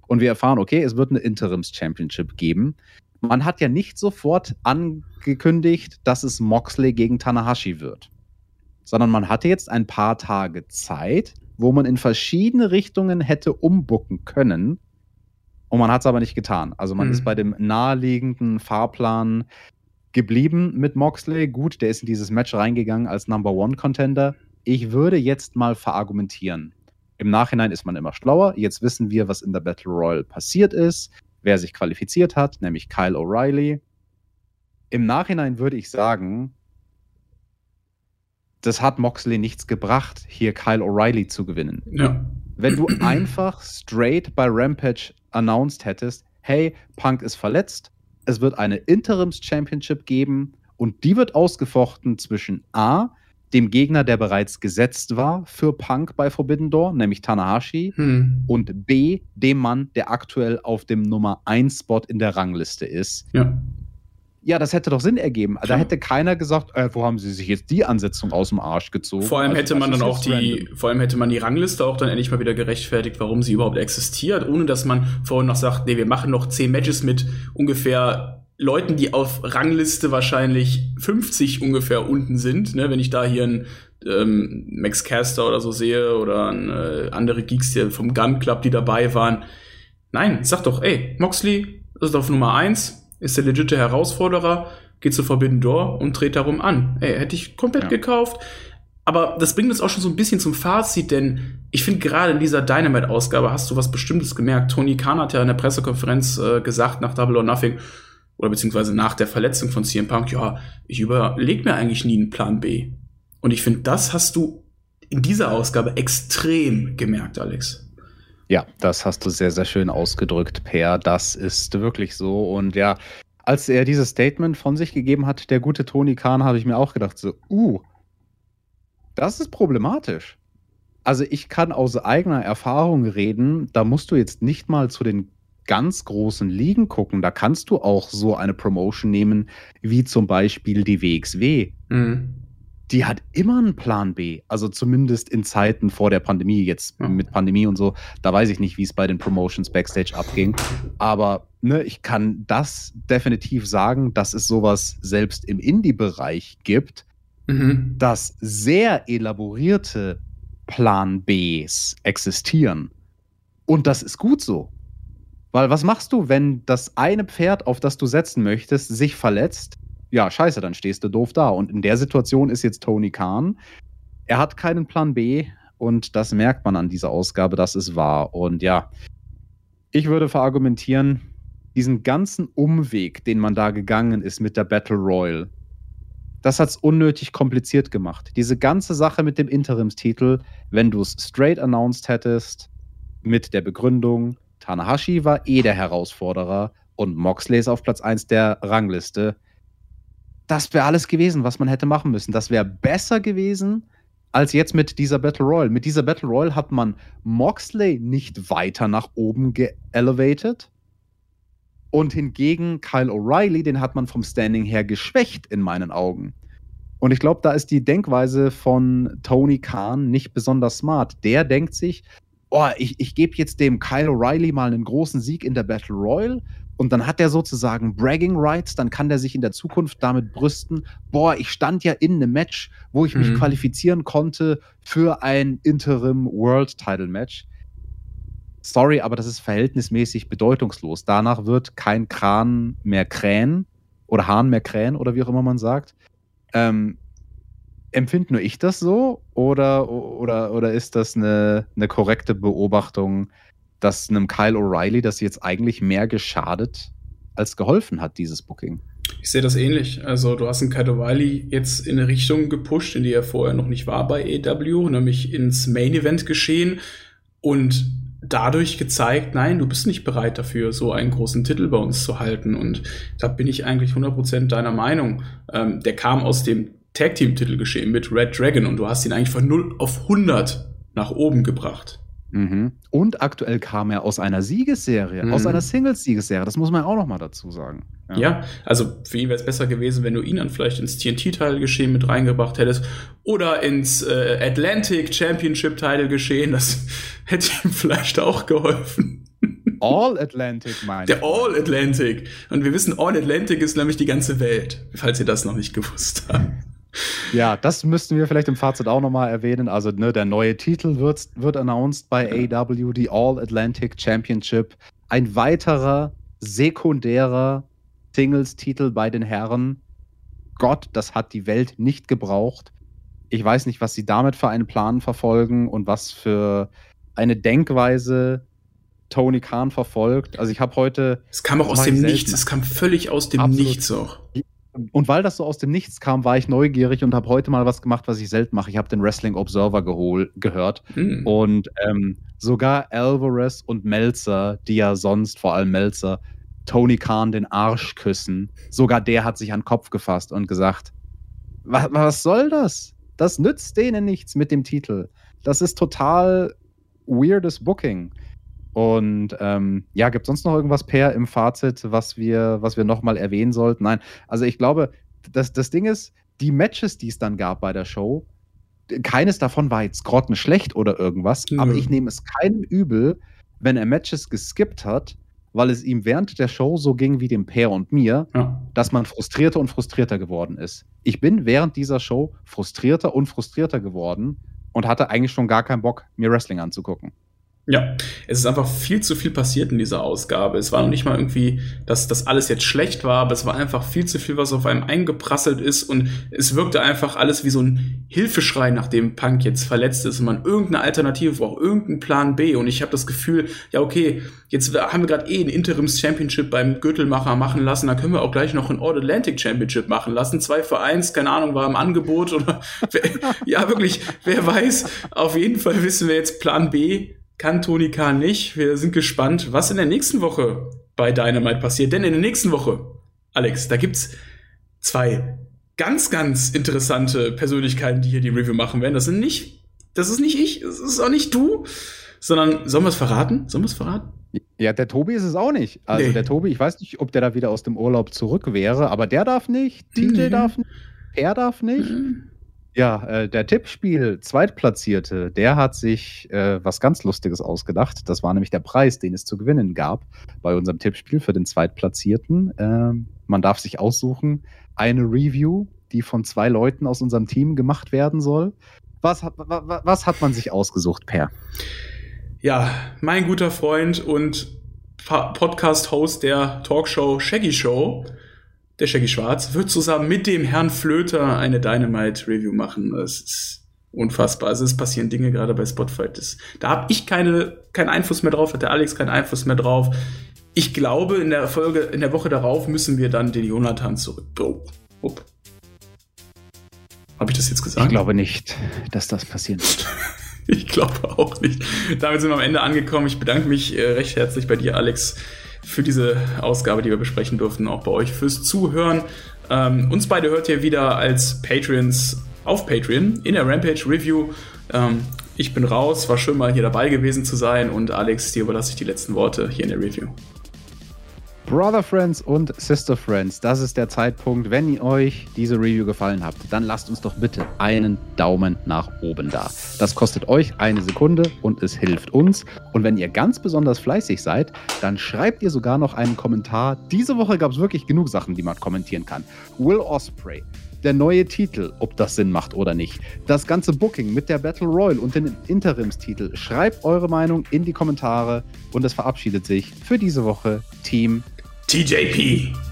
und wir erfahren, okay, es wird eine Interims-Championship geben. Man hat ja nicht sofort angekündigt, dass es Moxley gegen Tanahashi wird, sondern man hatte jetzt ein paar Tage Zeit, wo man in verschiedene Richtungen hätte umbucken können. Und man hat es aber nicht getan. Also man mhm. ist bei dem naheliegenden Fahrplan geblieben mit Moxley. Gut, der ist in dieses Match reingegangen als Number One Contender. Ich würde jetzt mal verargumentieren. Im Nachhinein ist man immer schlauer. Jetzt wissen wir, was in der Battle Royale passiert ist, wer sich qualifiziert hat, nämlich Kyle O'Reilly. Im Nachhinein würde ich sagen, das hat Moxley nichts gebracht, hier Kyle O'Reilly zu gewinnen. Ja. Wenn du einfach straight bei Rampage announced hättest, hey, Punk ist verletzt, es wird eine Interims Championship geben und die wird ausgefochten zwischen A, dem Gegner, der bereits gesetzt war für Punk bei Forbidden Door, nämlich Tanahashi, hm. und B, dem Mann, der aktuell auf dem Nummer 1 Spot in der Rangliste ist. Ja. Ja, das hätte doch Sinn ergeben. Da hätte keiner gesagt, äh, wo haben sie sich jetzt die Ansetzung aus dem Arsch gezogen? Vor allem Also, hätte man dann auch die, random. vor allem hätte man die Rangliste auch dann endlich mal wieder gerechtfertigt, warum sie überhaupt existiert, ohne dass man vorhin noch sagt, nee, wir machen noch zehn Matches mit ungefähr Leuten, die auf Rangliste wahrscheinlich 50 ungefähr unten sind, ne, wenn ich da hier einen ähm, Max Caster oder so sehe oder ein, äh, andere Geeks die vom Gun Club, die dabei waren. Nein, sag doch, ey, Moxley ist auf Nummer eins, ist der legitime Herausforderer, geht zu Forbidden Door und dreht darum an. Ey, hätte ich komplett Ja. gekauft. Aber das bringt uns auch schon so ein bisschen zum Fazit, denn ich finde gerade in dieser Dynamite-Ausgabe hast du was Bestimmtes gemerkt. Tony Khan hat ja in der Pressekonferenz äh, gesagt nach Double or Nothing oder beziehungsweise nach der Verletzung von CM Punk, ja, ich überlege mir eigentlich nie einen Plan B. Und ich finde, das hast du in dieser Ausgabe extrem gemerkt, Alex. Ja, das hast du sehr, sehr schön ausgedrückt, Per. Das ist wirklich so. Und ja, als er dieses Statement von sich gegeben hat, der gute Tony Khan, habe ich mir auch gedacht, so, uh, das ist problematisch. Also ich kann aus eigener Erfahrung reden, da musst du jetzt nicht mal zu den ganz großen Ligen gucken. Da kannst du auch so eine Promotion nehmen, wie zum Beispiel die WXW. Mhm. Die hat immer einen Plan B. Also zumindest in Zeiten vor der Pandemie, jetzt mit Pandemie und so, da weiß ich nicht, wie es bei den Promotions Backstage abging. Aber ne, ich kann das definitiv sagen, dass es sowas selbst im Indie-Bereich gibt, Mhm. dass sehr elaborierte Plan Bs existieren. Und das ist gut so. Weil was machst du, wenn das eine Pferd, auf das du setzen möchtest, sich verletzt? Ja, scheiße, dann stehst du doof da. Und in der Situation ist jetzt Tony Khan. Er hat keinen Plan B und das merkt man an dieser Ausgabe, das ist wahr. Und ja, ich würde verargumentieren, diesen ganzen Umweg, den man da gegangen ist mit der Battle Royal, das hat es unnötig kompliziert gemacht. Diese ganze Sache mit dem Interimstitel, wenn du es straight announced hättest, mit der Begründung, Tanahashi war eh der Herausforderer und Moxley ist auf Platz 1 der Rangliste. Das wäre alles gewesen, was man hätte machen müssen. Das wäre besser gewesen als jetzt mit dieser Battle Royal. Mit dieser Battle Royal hat man Moxley nicht weiter nach oben geelevated. Und hingegen Kyle O'Reilly, den hat man vom Standing her geschwächt in meinen Augen. Und ich glaube, da ist die Denkweise von Tony Khan nicht besonders smart. Der denkt sich, oh, ich, ich gebe jetzt dem Kyle O'Reilly mal einen großen Sieg in der Battle Royal und dann hat er sozusagen Bragging Rights, dann kann der sich in der Zukunft damit brüsten, boah, ich stand ja in einem Match, wo ich mich Mhm. qualifizieren konnte für ein Interim World Title Match. Sorry, aber das ist verhältnismäßig bedeutungslos. Danach wird kein Kran mehr krähen oder Hahn mehr krähen oder wie auch immer man sagt. Ähm, empfinde nur ich das so oder, oder, oder ist das eine, eine korrekte Beobachtung, dass einem Kyle O'Reilly das jetzt eigentlich mehr geschadet als geholfen hat, dieses Booking? Ich sehe das ähnlich. Also du hast einen Kyle O'Reilly jetzt in eine Richtung gepusht, in die er vorher noch nicht war bei AEW, nämlich ins Main Event geschehen und dadurch gezeigt, nein, du bist nicht bereit dafür, so einen großen Titel bei uns zu halten. Und da bin ich eigentlich 100% deiner Meinung. Ähm, der kam aus dem Tag Team Titel geschehen mit Red Dragon und du hast ihn eigentlich von 0 auf 100 nach oben gebracht. Mhm. Und aktuell kam er aus einer Siegesserie, Mhm. aus einer Singles-Siegesserie. Das muss man auch noch mal dazu sagen. Ja, also für ihn wäre es besser gewesen, wenn du ihn dann vielleicht ins TNT-Teil-Geschehen mit reingebracht hättest oder ins äh, Atlantic Championship-Teil geschehen. Das hätte ihm vielleicht auch geholfen. All Atlantic, mein Der All Atlantic. Und wir wissen, All Atlantic ist nämlich die ganze Welt, falls ihr das noch nicht gewusst habt. Ja, das müssten wir vielleicht im Fazit auch nochmal erwähnen. Also, ne, der neue Titel wird, wird announced bei AW, die All Atlantic Championship. Ein weiterer sekundärer Singles-Titel bei den Herren. Gott, das hat die Welt nicht gebraucht. Ich weiß nicht, was sie damit für einen Plan verfolgen und was für eine Denkweise Tony Khan verfolgt. Also, ich habe heute Es kam auch aus dem. Nichts. Es kam völlig aus dem Absolut. Nichts auch. Und weil das so aus dem Nichts kam, war ich neugierig und habe heute mal was gemacht, was ich selten mache. Ich habe den Wrestling Observer gehol gehört. Hm. Und ähm, sogar Alvarez und Melzer, die ja sonst, vor allem Melzer, Tony Khan den Arsch küssen, sogar der hat sich an den Kopf gefasst und gesagt, was, was soll das? Das nützt denen nichts mit dem Titel. Das ist total weirdes Booking. Und ähm, ja, gibt es sonst noch irgendwas, Per, im Fazit, was wir, was wir nochmal erwähnen sollten? Nein, also ich glaube, das, das Ding ist, die Matches, die es dann gab bei der Show, keines davon war jetzt grottenschlecht oder irgendwas, mhm. aber ich nehme es keinem übel, wenn er Matches geskippt hat, weil es ihm während der Show so ging wie dem Per und mir, ja. dass man frustrierter und frustrierter geworden ist. Ich bin während dieser Show frustrierter und frustrierter geworden und hatte eigentlich schon gar keinen Bock, mir Wrestling anzugucken. Ja, es ist einfach viel zu viel passiert in dieser Ausgabe. Es war noch nicht mal irgendwie, dass das alles jetzt schlecht war, aber es war einfach viel zu viel, was auf einem eingeprasselt ist und es wirkte einfach alles wie so ein Hilfeschrei, nachdem Punk jetzt verletzt ist und man irgendeine Alternative braucht, irgendeinen Plan B. Und ich habe das Gefühl, ja okay, jetzt haben wir gerade eh ein Interims Championship beim Gürtelmacher machen lassen, da können wir auch gleich noch ein All Atlantic Championship machen lassen, zwei für eins, keine Ahnung, war im Angebot oder ja wirklich, wer weiß, auf jeden Fall wissen wir jetzt Plan B kann Tony Khan nicht. Wir sind gespannt, was in der nächsten Woche bei Dynamite passiert. Denn in der nächsten Woche, Alex, da gibt's zwei ganz, ganz interessante Persönlichkeiten, die hier die Review machen werden. Das sind nicht, das ist nicht ich, das ist auch nicht du, sondern sollen wir es verraten? Sollen wir es verraten? Ja, der Tobi ist es auch nicht. Also nee. der Tobi, ich weiß nicht, ob der da wieder aus dem Urlaub zurück wäre, aber der darf nicht, TJ mhm. darf nicht, er darf nicht. Mhm. Ja, äh, der Tippspiel Zweitplatzierte, der hat sich äh, was ganz Lustiges ausgedacht. Das war nämlich der Preis, den es zu gewinnen gab bei unserem Tippspiel für den Zweitplatzierten. Äh, man darf sich aussuchen, eine Review, die von zwei Leuten aus unserem Team gemacht werden soll. Was hat, was hat man sich ausgesucht, Per? Ja, mein guter Freund und Podcast-Host der Talkshow Shaggy Show, der Shaggy Schwarz, wird zusammen mit dem Herrn Flöter eine Dynamite-Review machen. Das ist unfassbar. Also es passieren Dinge gerade bei Spotify. Das, da habe ich keine, keinen Einfluss mehr drauf, hat der Alex keinen Einfluss mehr drauf. Ich glaube, in der Folge, in der Woche darauf müssen wir dann den Jonathan zurück. Oh, oh. Habe ich das jetzt gesagt? Ich glaube nicht, dass das passieren wird. ich glaube auch nicht. Damit sind wir am Ende angekommen. Ich bedanke mich äh, recht herzlich bei dir, Alex, für diese Ausgabe, die wir besprechen durften, auch bei euch fürs Zuhören. Ähm, uns beide hört ihr wieder als Patreons auf Patreon in der Rampage Review. Ähm, ich bin raus, war schön mal hier dabei gewesen zu sein und Alex, dir überlasse ich die letzten Worte hier in der Review. Brother Friends und Sister Friends, das ist der Zeitpunkt. Wenn euch diese Review gefallen hat, dann lasst uns doch bitte einen Daumen nach oben da. Das kostet euch eine Sekunde und es hilft uns. Und wenn ihr ganz besonders fleißig seid, dann schreibt ihr sogar noch einen Kommentar. Diese Woche gab es wirklich genug Sachen, die man kommentieren kann. Will Osprey, der neue Titel, ob das Sinn macht oder nicht. Das ganze Booking mit der Battle Royale und den Interimstitel. Schreibt eure Meinung in die Kommentare und es verabschiedet sich für diese Woche Team TJP.